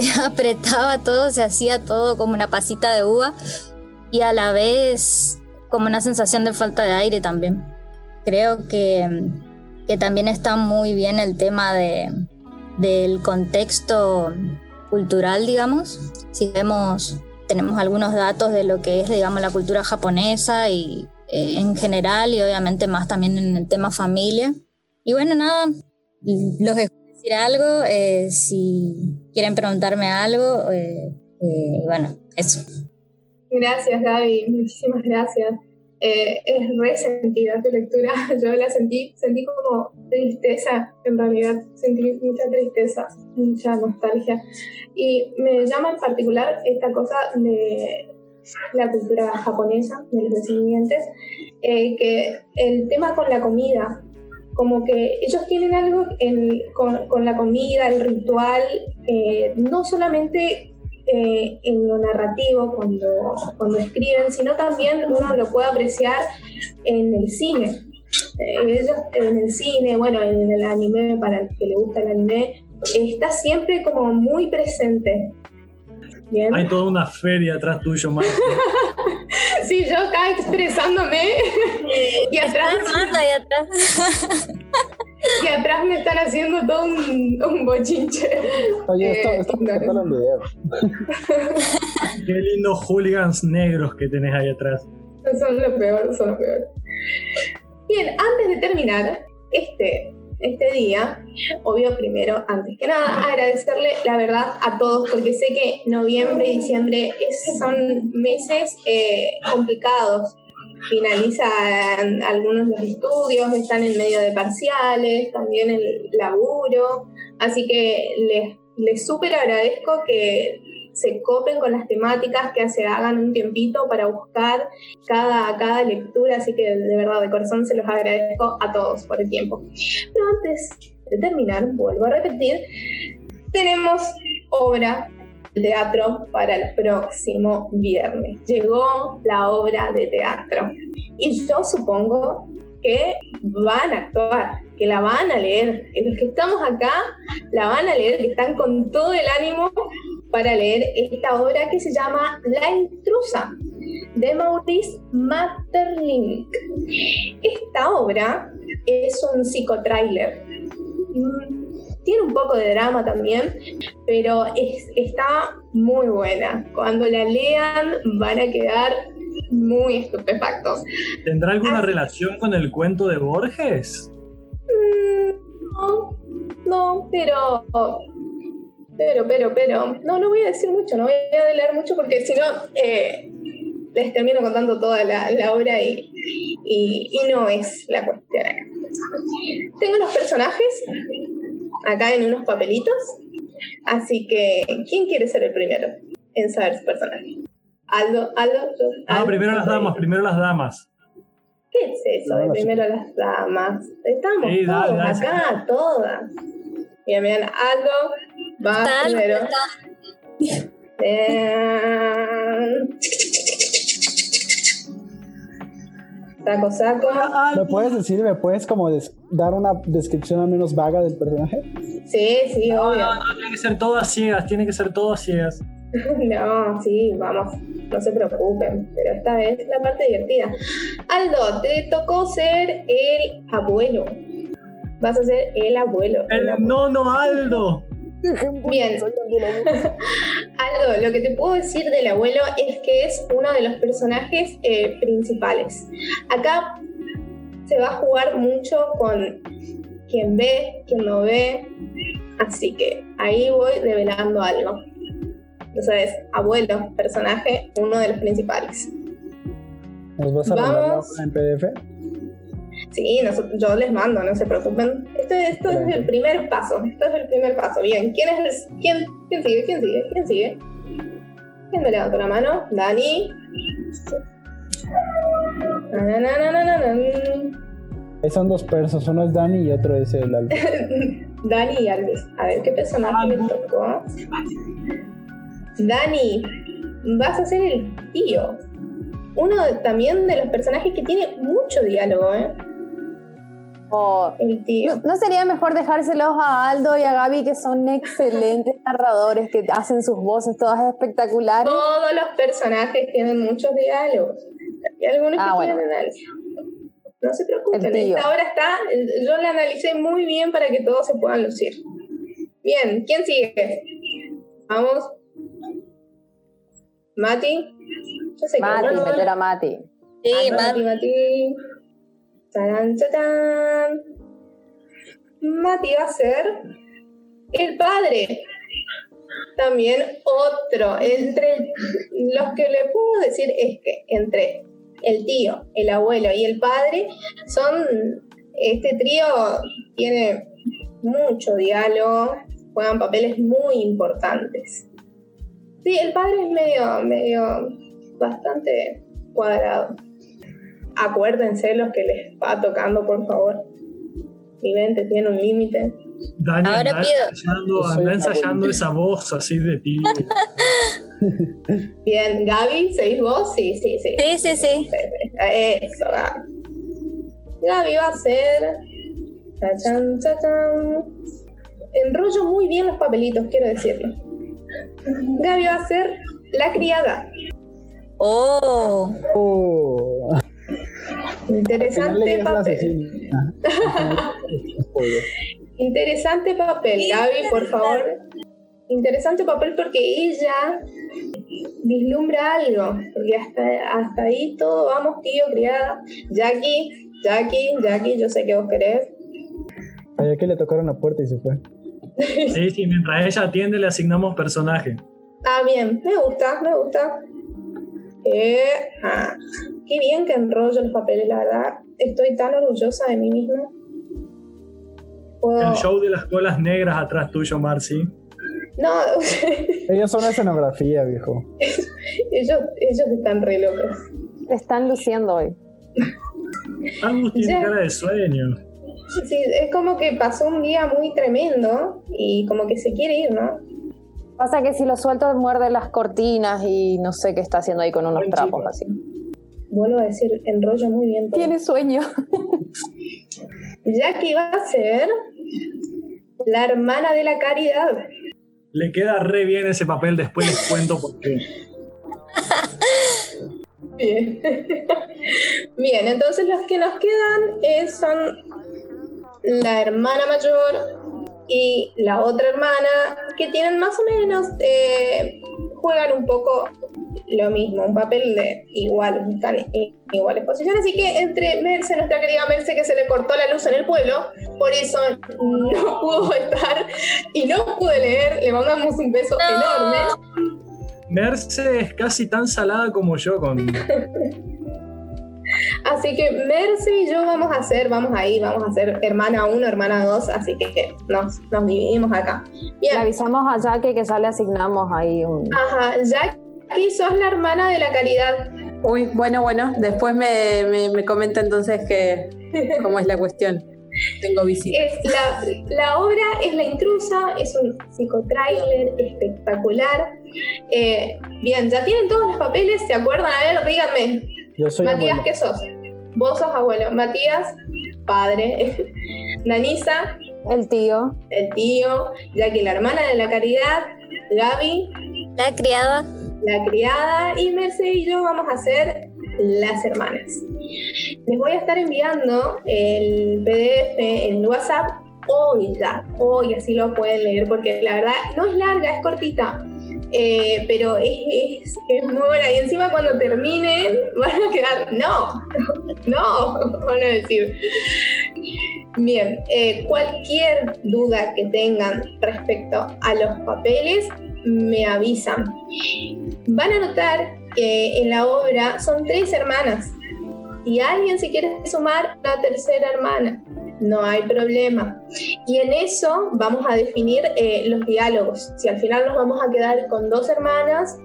Speaker 7: apretaba todo, se hacía todo como una pasita de uva y a la vez como una sensación de falta de aire también. Creo que, que también está muy bien el tema de, del contexto cultural, digamos. Si vemos, tenemos algunos datos de lo que es, digamos, la cultura japonesa y eh, en general y obviamente más también en el tema familia. Y bueno, nada, los dejo decir algo, eh, si quieren preguntarme algo, eh, bueno, eso.
Speaker 1: Gracias, Gaby, muchísimas gracias. Eh, es resentida tu lectura. Yo la sentí, sentí como tristeza, en realidad, sentí mucha tristeza, mucha nostalgia. Y me llama en particular esta cosa de la cultura japonesa, de los descendientes, eh, que el tema con la comida, como que ellos tienen algo con, con, la comida, el ritual, eh, no solamente eh, en lo narrativo cuando, cuando escriben, sino también uno lo puede apreciar en el cine. Eh, ellos en el cine, bueno, en el anime, para el que le gusta el anime, está siempre como muy presente.
Speaker 2: Hay toda una feria atrás tuyo, Marco.
Speaker 1: sí, yo acá expresándome y atrás.
Speaker 7: y atrás.
Speaker 1: Y atrás me están haciendo todo un, un bochinche.
Speaker 5: Oye, esto, eh, esto no, en video.
Speaker 2: Qué lindos hooligans negros que tenés ahí atrás.
Speaker 1: Son los peores, son los peores. Bien, antes de terminar este, este día, obvio primero, antes que nada, agradecerle la verdad a todos, porque sé que noviembre y diciembre son meses eh, complicados finalizan algunos de los estudios, están en medio de parciales, también el laburo, así que les, les súper agradezco que se copen con las temáticas, que se hagan un tiempito para buscar cada, cada lectura, así que de verdad, de corazón se los agradezco a todos por el tiempo. Pero antes de terminar, vuelvo a repetir, tenemos obra teatro para el próximo viernes. Llegó la obra de teatro. Y yo supongo que van a actuar, que la van a leer, que los que estamos acá la van a leer, que están con todo el ánimo para leer esta obra que se llama La intrusa de Maurice Maeterlinck. Esta obra es un psicotrailer tiene un poco de drama también, pero está muy buena. Cuando la lean van a quedar muy estupefactos.
Speaker 2: ¿Tendrá alguna relación con el cuento de Borges?
Speaker 1: Mm, no, no, pero pero, pero, pero, no, no voy a decir mucho, no voy a leer mucho porque si no, eh, les termino contando toda la, obra y, y, no es la cuestión acá. Tengo los personajes acá en unos papelitos. Así que, ¿quién quiere ser el primero en saber su personaje? Aldo, Aldo,
Speaker 2: Ah, primero las damas, primero las damas.
Speaker 1: ¿Qué es eso de primero las damas? Estamos todos acá, todas. Bien, bien, Aldo va primero. Saco, saco.
Speaker 5: ¿Me puedes decir, me puedes como dar una descripción al menos vaga del personaje?
Speaker 1: Sí, sí, obvio.
Speaker 2: No, no, tiene que ser todas ciegas, tiene que ser todas ciegas.
Speaker 1: no, sí, vamos, no se preocupen, pero esta vez la parte divertida. Aldo, te tocó ser el abuelo. Vas a ser el abuelo. el
Speaker 2: El
Speaker 1: abuelo.
Speaker 2: no, no,
Speaker 1: Bien. Aldo, lo que te puedo decir del abuelo es que es uno de los personajes eh, principales. Acá se va a jugar mucho con quien ve, quien no ve, así que ahí voy revelando algo. Entonces, abuelo, personaje, uno de los principales.
Speaker 5: ¿Nos vas a mandar en PDF?
Speaker 1: Sí, noso- yo les mando, no se preocupen. Esto, esto es el primer paso. Esto es el primer paso. Bien, ¿quién es el, quién, quién sigue? ¿Quién sigue? ¿Quién sigue? ¿Quién me levantó la mano? Dani. Na, na, na,
Speaker 5: son dos persos, uno es Dani y otro es el Aldo.
Speaker 1: Dani y Alves. A ver, ¿qué personaje me tocó? Dani, vas a ser el tío. Uno también de los personajes que tiene mucho diálogo, ¿eh?
Speaker 8: O-
Speaker 1: El tío.
Speaker 8: ¿No, sería mejor dejárselos a Aldo y a Gaby, que son excelentes narradores, que hacen sus voces todas espectaculares?
Speaker 1: Todos los personajes tienen muchos diálogos. Y algunos
Speaker 8: Ah,
Speaker 1: que
Speaker 8: bueno.
Speaker 1: tienen análisis. No se preocupen,
Speaker 8: El tío.
Speaker 1: esta obra está. Yo la analicé muy bien para que todos se puedan lucir. Bien, ¿quién sigue? Vamos. Mati. Yo sé que
Speaker 8: Mati,
Speaker 1: bueno,
Speaker 8: meter a Mati.
Speaker 7: Sí,
Speaker 1: Ah, Mati, Mati. Tarán, tarán. Mati va a ser el padre. También otro. Entre los que le puedo decir es que entre el tío, el abuelo y el padre son. Este trío tiene mucho diálogo, juegan papeles muy importantes. Sí, el padre es medio, medio, bastante cuadrado. Acuérdense los que les va tocando, por favor. Mi mente tiene un límite.
Speaker 2: Dani
Speaker 7: Ahora
Speaker 2: anda
Speaker 7: pido-
Speaker 2: ensayando, anda ensayando esa voz así de ti.
Speaker 1: Bien, Gaby, ¿seguís vos? Sí, sí, sí.
Speaker 7: Sí, sí, sí.
Speaker 1: Eso, Gaby. Gaby va a ser. Tachan, tachan. Enrollo muy bien los papelitos, quiero decirlo. Gaby va a ser la criada.
Speaker 7: Oh,
Speaker 5: Oh,
Speaker 1: Interesante papel. Interesante papel, Gaby, por favor. Interesante papel porque ella vislumbra algo. Porque hasta, hasta ahí todo vamos, tío, criada. Jackie, Jackie, Jackie, yo sé que vos querés.
Speaker 5: Ayer que le tocaron la puerta y se fue.
Speaker 2: Sí, sí, mientras ella atiende le asignamos personaje.
Speaker 1: Ah, bien, me gusta, me gusta. Eh, ah, qué bien que enrollo los papeles, la verdad. Estoy tan orgullosa de mí misma. Puedo-
Speaker 2: El show de las colas negras atrás tuyo, Marcy.
Speaker 1: No,
Speaker 5: Ellos son escenografía, viejo.
Speaker 1: ellos, ellos están re locos.
Speaker 8: Te están luciendo hoy.
Speaker 2: Angus tiene
Speaker 1: Ya.
Speaker 2: cara de sueño.
Speaker 1: Sí, es como que pasó un día muy tremendo y como que se quiere ir, ¿no?
Speaker 8: Pasa que si lo suelto muerde las cortinas y no sé qué está haciendo ahí con unos
Speaker 2: Buen
Speaker 8: trapos
Speaker 2: chico.
Speaker 8: así.
Speaker 1: Vuelvo a decir, enrollo muy bien. todo.
Speaker 8: Tiene sueño.
Speaker 1: Jackie va a ser la hermana de la caridad.
Speaker 2: Le queda re bien ese papel, después les cuento por qué.
Speaker 1: Bien. Bien, entonces los que nos quedan eh, son la hermana mayor y la otra hermana que tienen más o menos, eh, juegan un poco lo mismo, un papel de igual, están en iguales posiciones. Así que entre Merce, nuestra querida Merce, que se le cortó la luz en el pueblo, por eso no pudo estar y no pude leer, le mandamos un beso enorme.
Speaker 2: Merce es casi tan salada como yo con...
Speaker 1: Así que Merce y yo vamos a hacer, vamos ahí, vamos a hacer hermana 1, hermana 2, así que nos, nos dividimos acá.
Speaker 8: Le
Speaker 1: Bien,
Speaker 8: avisamos a Jackie que ya le asignamos ahí un.
Speaker 1: ajá, Jackie, sos la hermana de la caridad.
Speaker 6: Uy, bueno, bueno, después me, me, me comenta entonces que, cómo es la cuestión. Tengo visita.
Speaker 1: Es la, la obra es La Intrusa, es un psicotrailer espectacular. Eh, bien, ya tienen todos los papeles, ¿se acuerdan? A ver, díganme.
Speaker 5: Yo soy
Speaker 1: Matías,
Speaker 5: abuelo.
Speaker 1: ¿qué sos? Vos sos abuelo. Matías, padre. Nanisa,
Speaker 8: El tío.
Speaker 1: el tío, Jackie, la hermana de la caridad, Gaby,
Speaker 7: La criada.
Speaker 1: La criada y Merce y yo vamos a ser las hermanas. Les voy a estar enviando el PDF en WhatsApp hoy ya, hoy así lo pueden leer porque la verdad no es larga, es cortita. Eh, pero es, muy buena y encima cuando terminen van a quedar, no, no, van a decir. Bien, eh, cualquier duda que tengan respecto a los papeles, me avisan. Van a notar que en la obra son tres hermanas y alguien se quiere sumar una tercera hermana no hay problema. Y en eso vamos a definir eh, los diálogos. Si al final nos vamos a quedar con dos hermanas,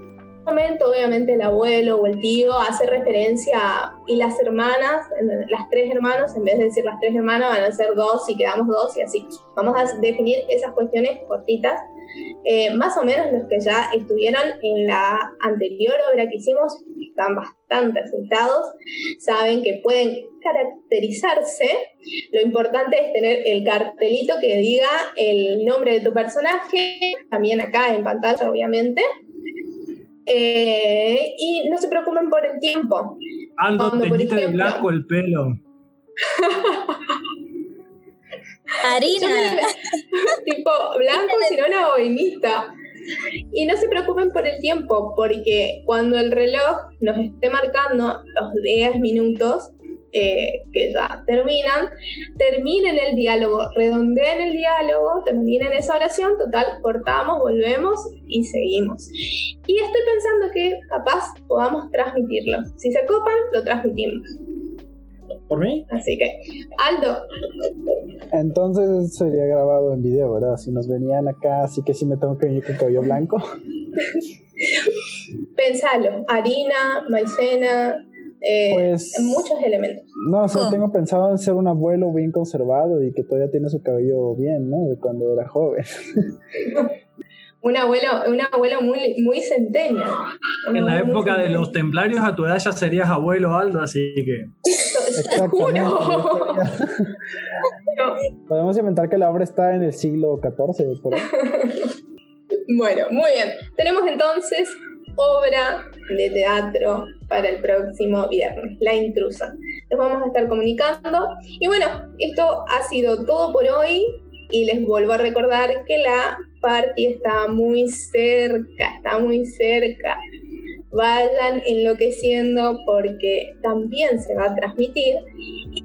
Speaker 1: momento obviamente el abuelo o el tío hace referencia y las hermanas, las tres hermanos, en vez de decir las tres hermanas van a ser dos y quedamos dos y así. Vamos a definir esas cuestiones cortitas. Eh, más o menos los que ya estuvieron en la anterior obra que hicimos están bastante asentados, saben que pueden caracterizarse. Lo importante es tener el cartelito que diga el nombre de tu personaje, también acá en pantalla obviamente, eh, y no se preocupen por el tiempo.
Speaker 2: Ando, teñiste de blanco el pelo.
Speaker 7: Harina.
Speaker 1: tipo blanco, sino una boinita. Y no se preocupen por el tiempo, porque cuando el reloj nos esté marcando los 10 minutos, eh, que ya terminan, terminen el diálogo, redondeen el diálogo, terminen esa oración, total, cortamos, volvemos y seguimos. Y estoy pensando que capaz podamos transmitirlo. Si se copan, lo transmitimos.
Speaker 2: ¿Por mí?
Speaker 1: Así que, Aldo.
Speaker 5: Entonces sería grabado en video, ¿verdad? Si nos venían acá, así que sí me tengo que venir con cabello blanco.
Speaker 1: Pensalo, harina, maicena, eh, pues, muchos elementos.
Speaker 5: No, o sea, tengo pensado en ser un abuelo bien conservado y que todavía tiene su cabello bien, ¿no? De cuando era joven.
Speaker 1: un abuelo, un abuelo muy, muy centenio.
Speaker 2: En la época de los templarios a tu edad ya serías abuelo Aldo, así que.
Speaker 5: Podemos inventar que la obra está en el siglo XIV. Por
Speaker 1: bueno, muy bien. Tenemos entonces obra de teatro para el próximo viernes, La Intrusa. Nos vamos a estar comunicando. Y bueno, esto ha sido todo por hoy y les vuelvo a recordar que la party está muy cerca, está muy cerca. Vayan enloqueciendo porque también se va a transmitir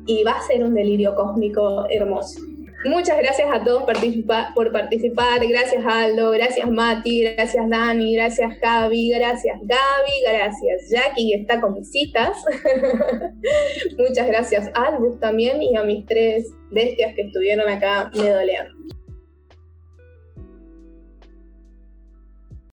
Speaker 1: y va a ser un delirio cósmico hermoso. Muchas gracias a todos por participar. Gracias Aldo, gracias Mati, gracias Dani, gracias Javi, gracias Gaby, gracias Jackie que está con visitas. Muchas gracias Albus también y a mis tres bestias que estuvieron acá me doleando.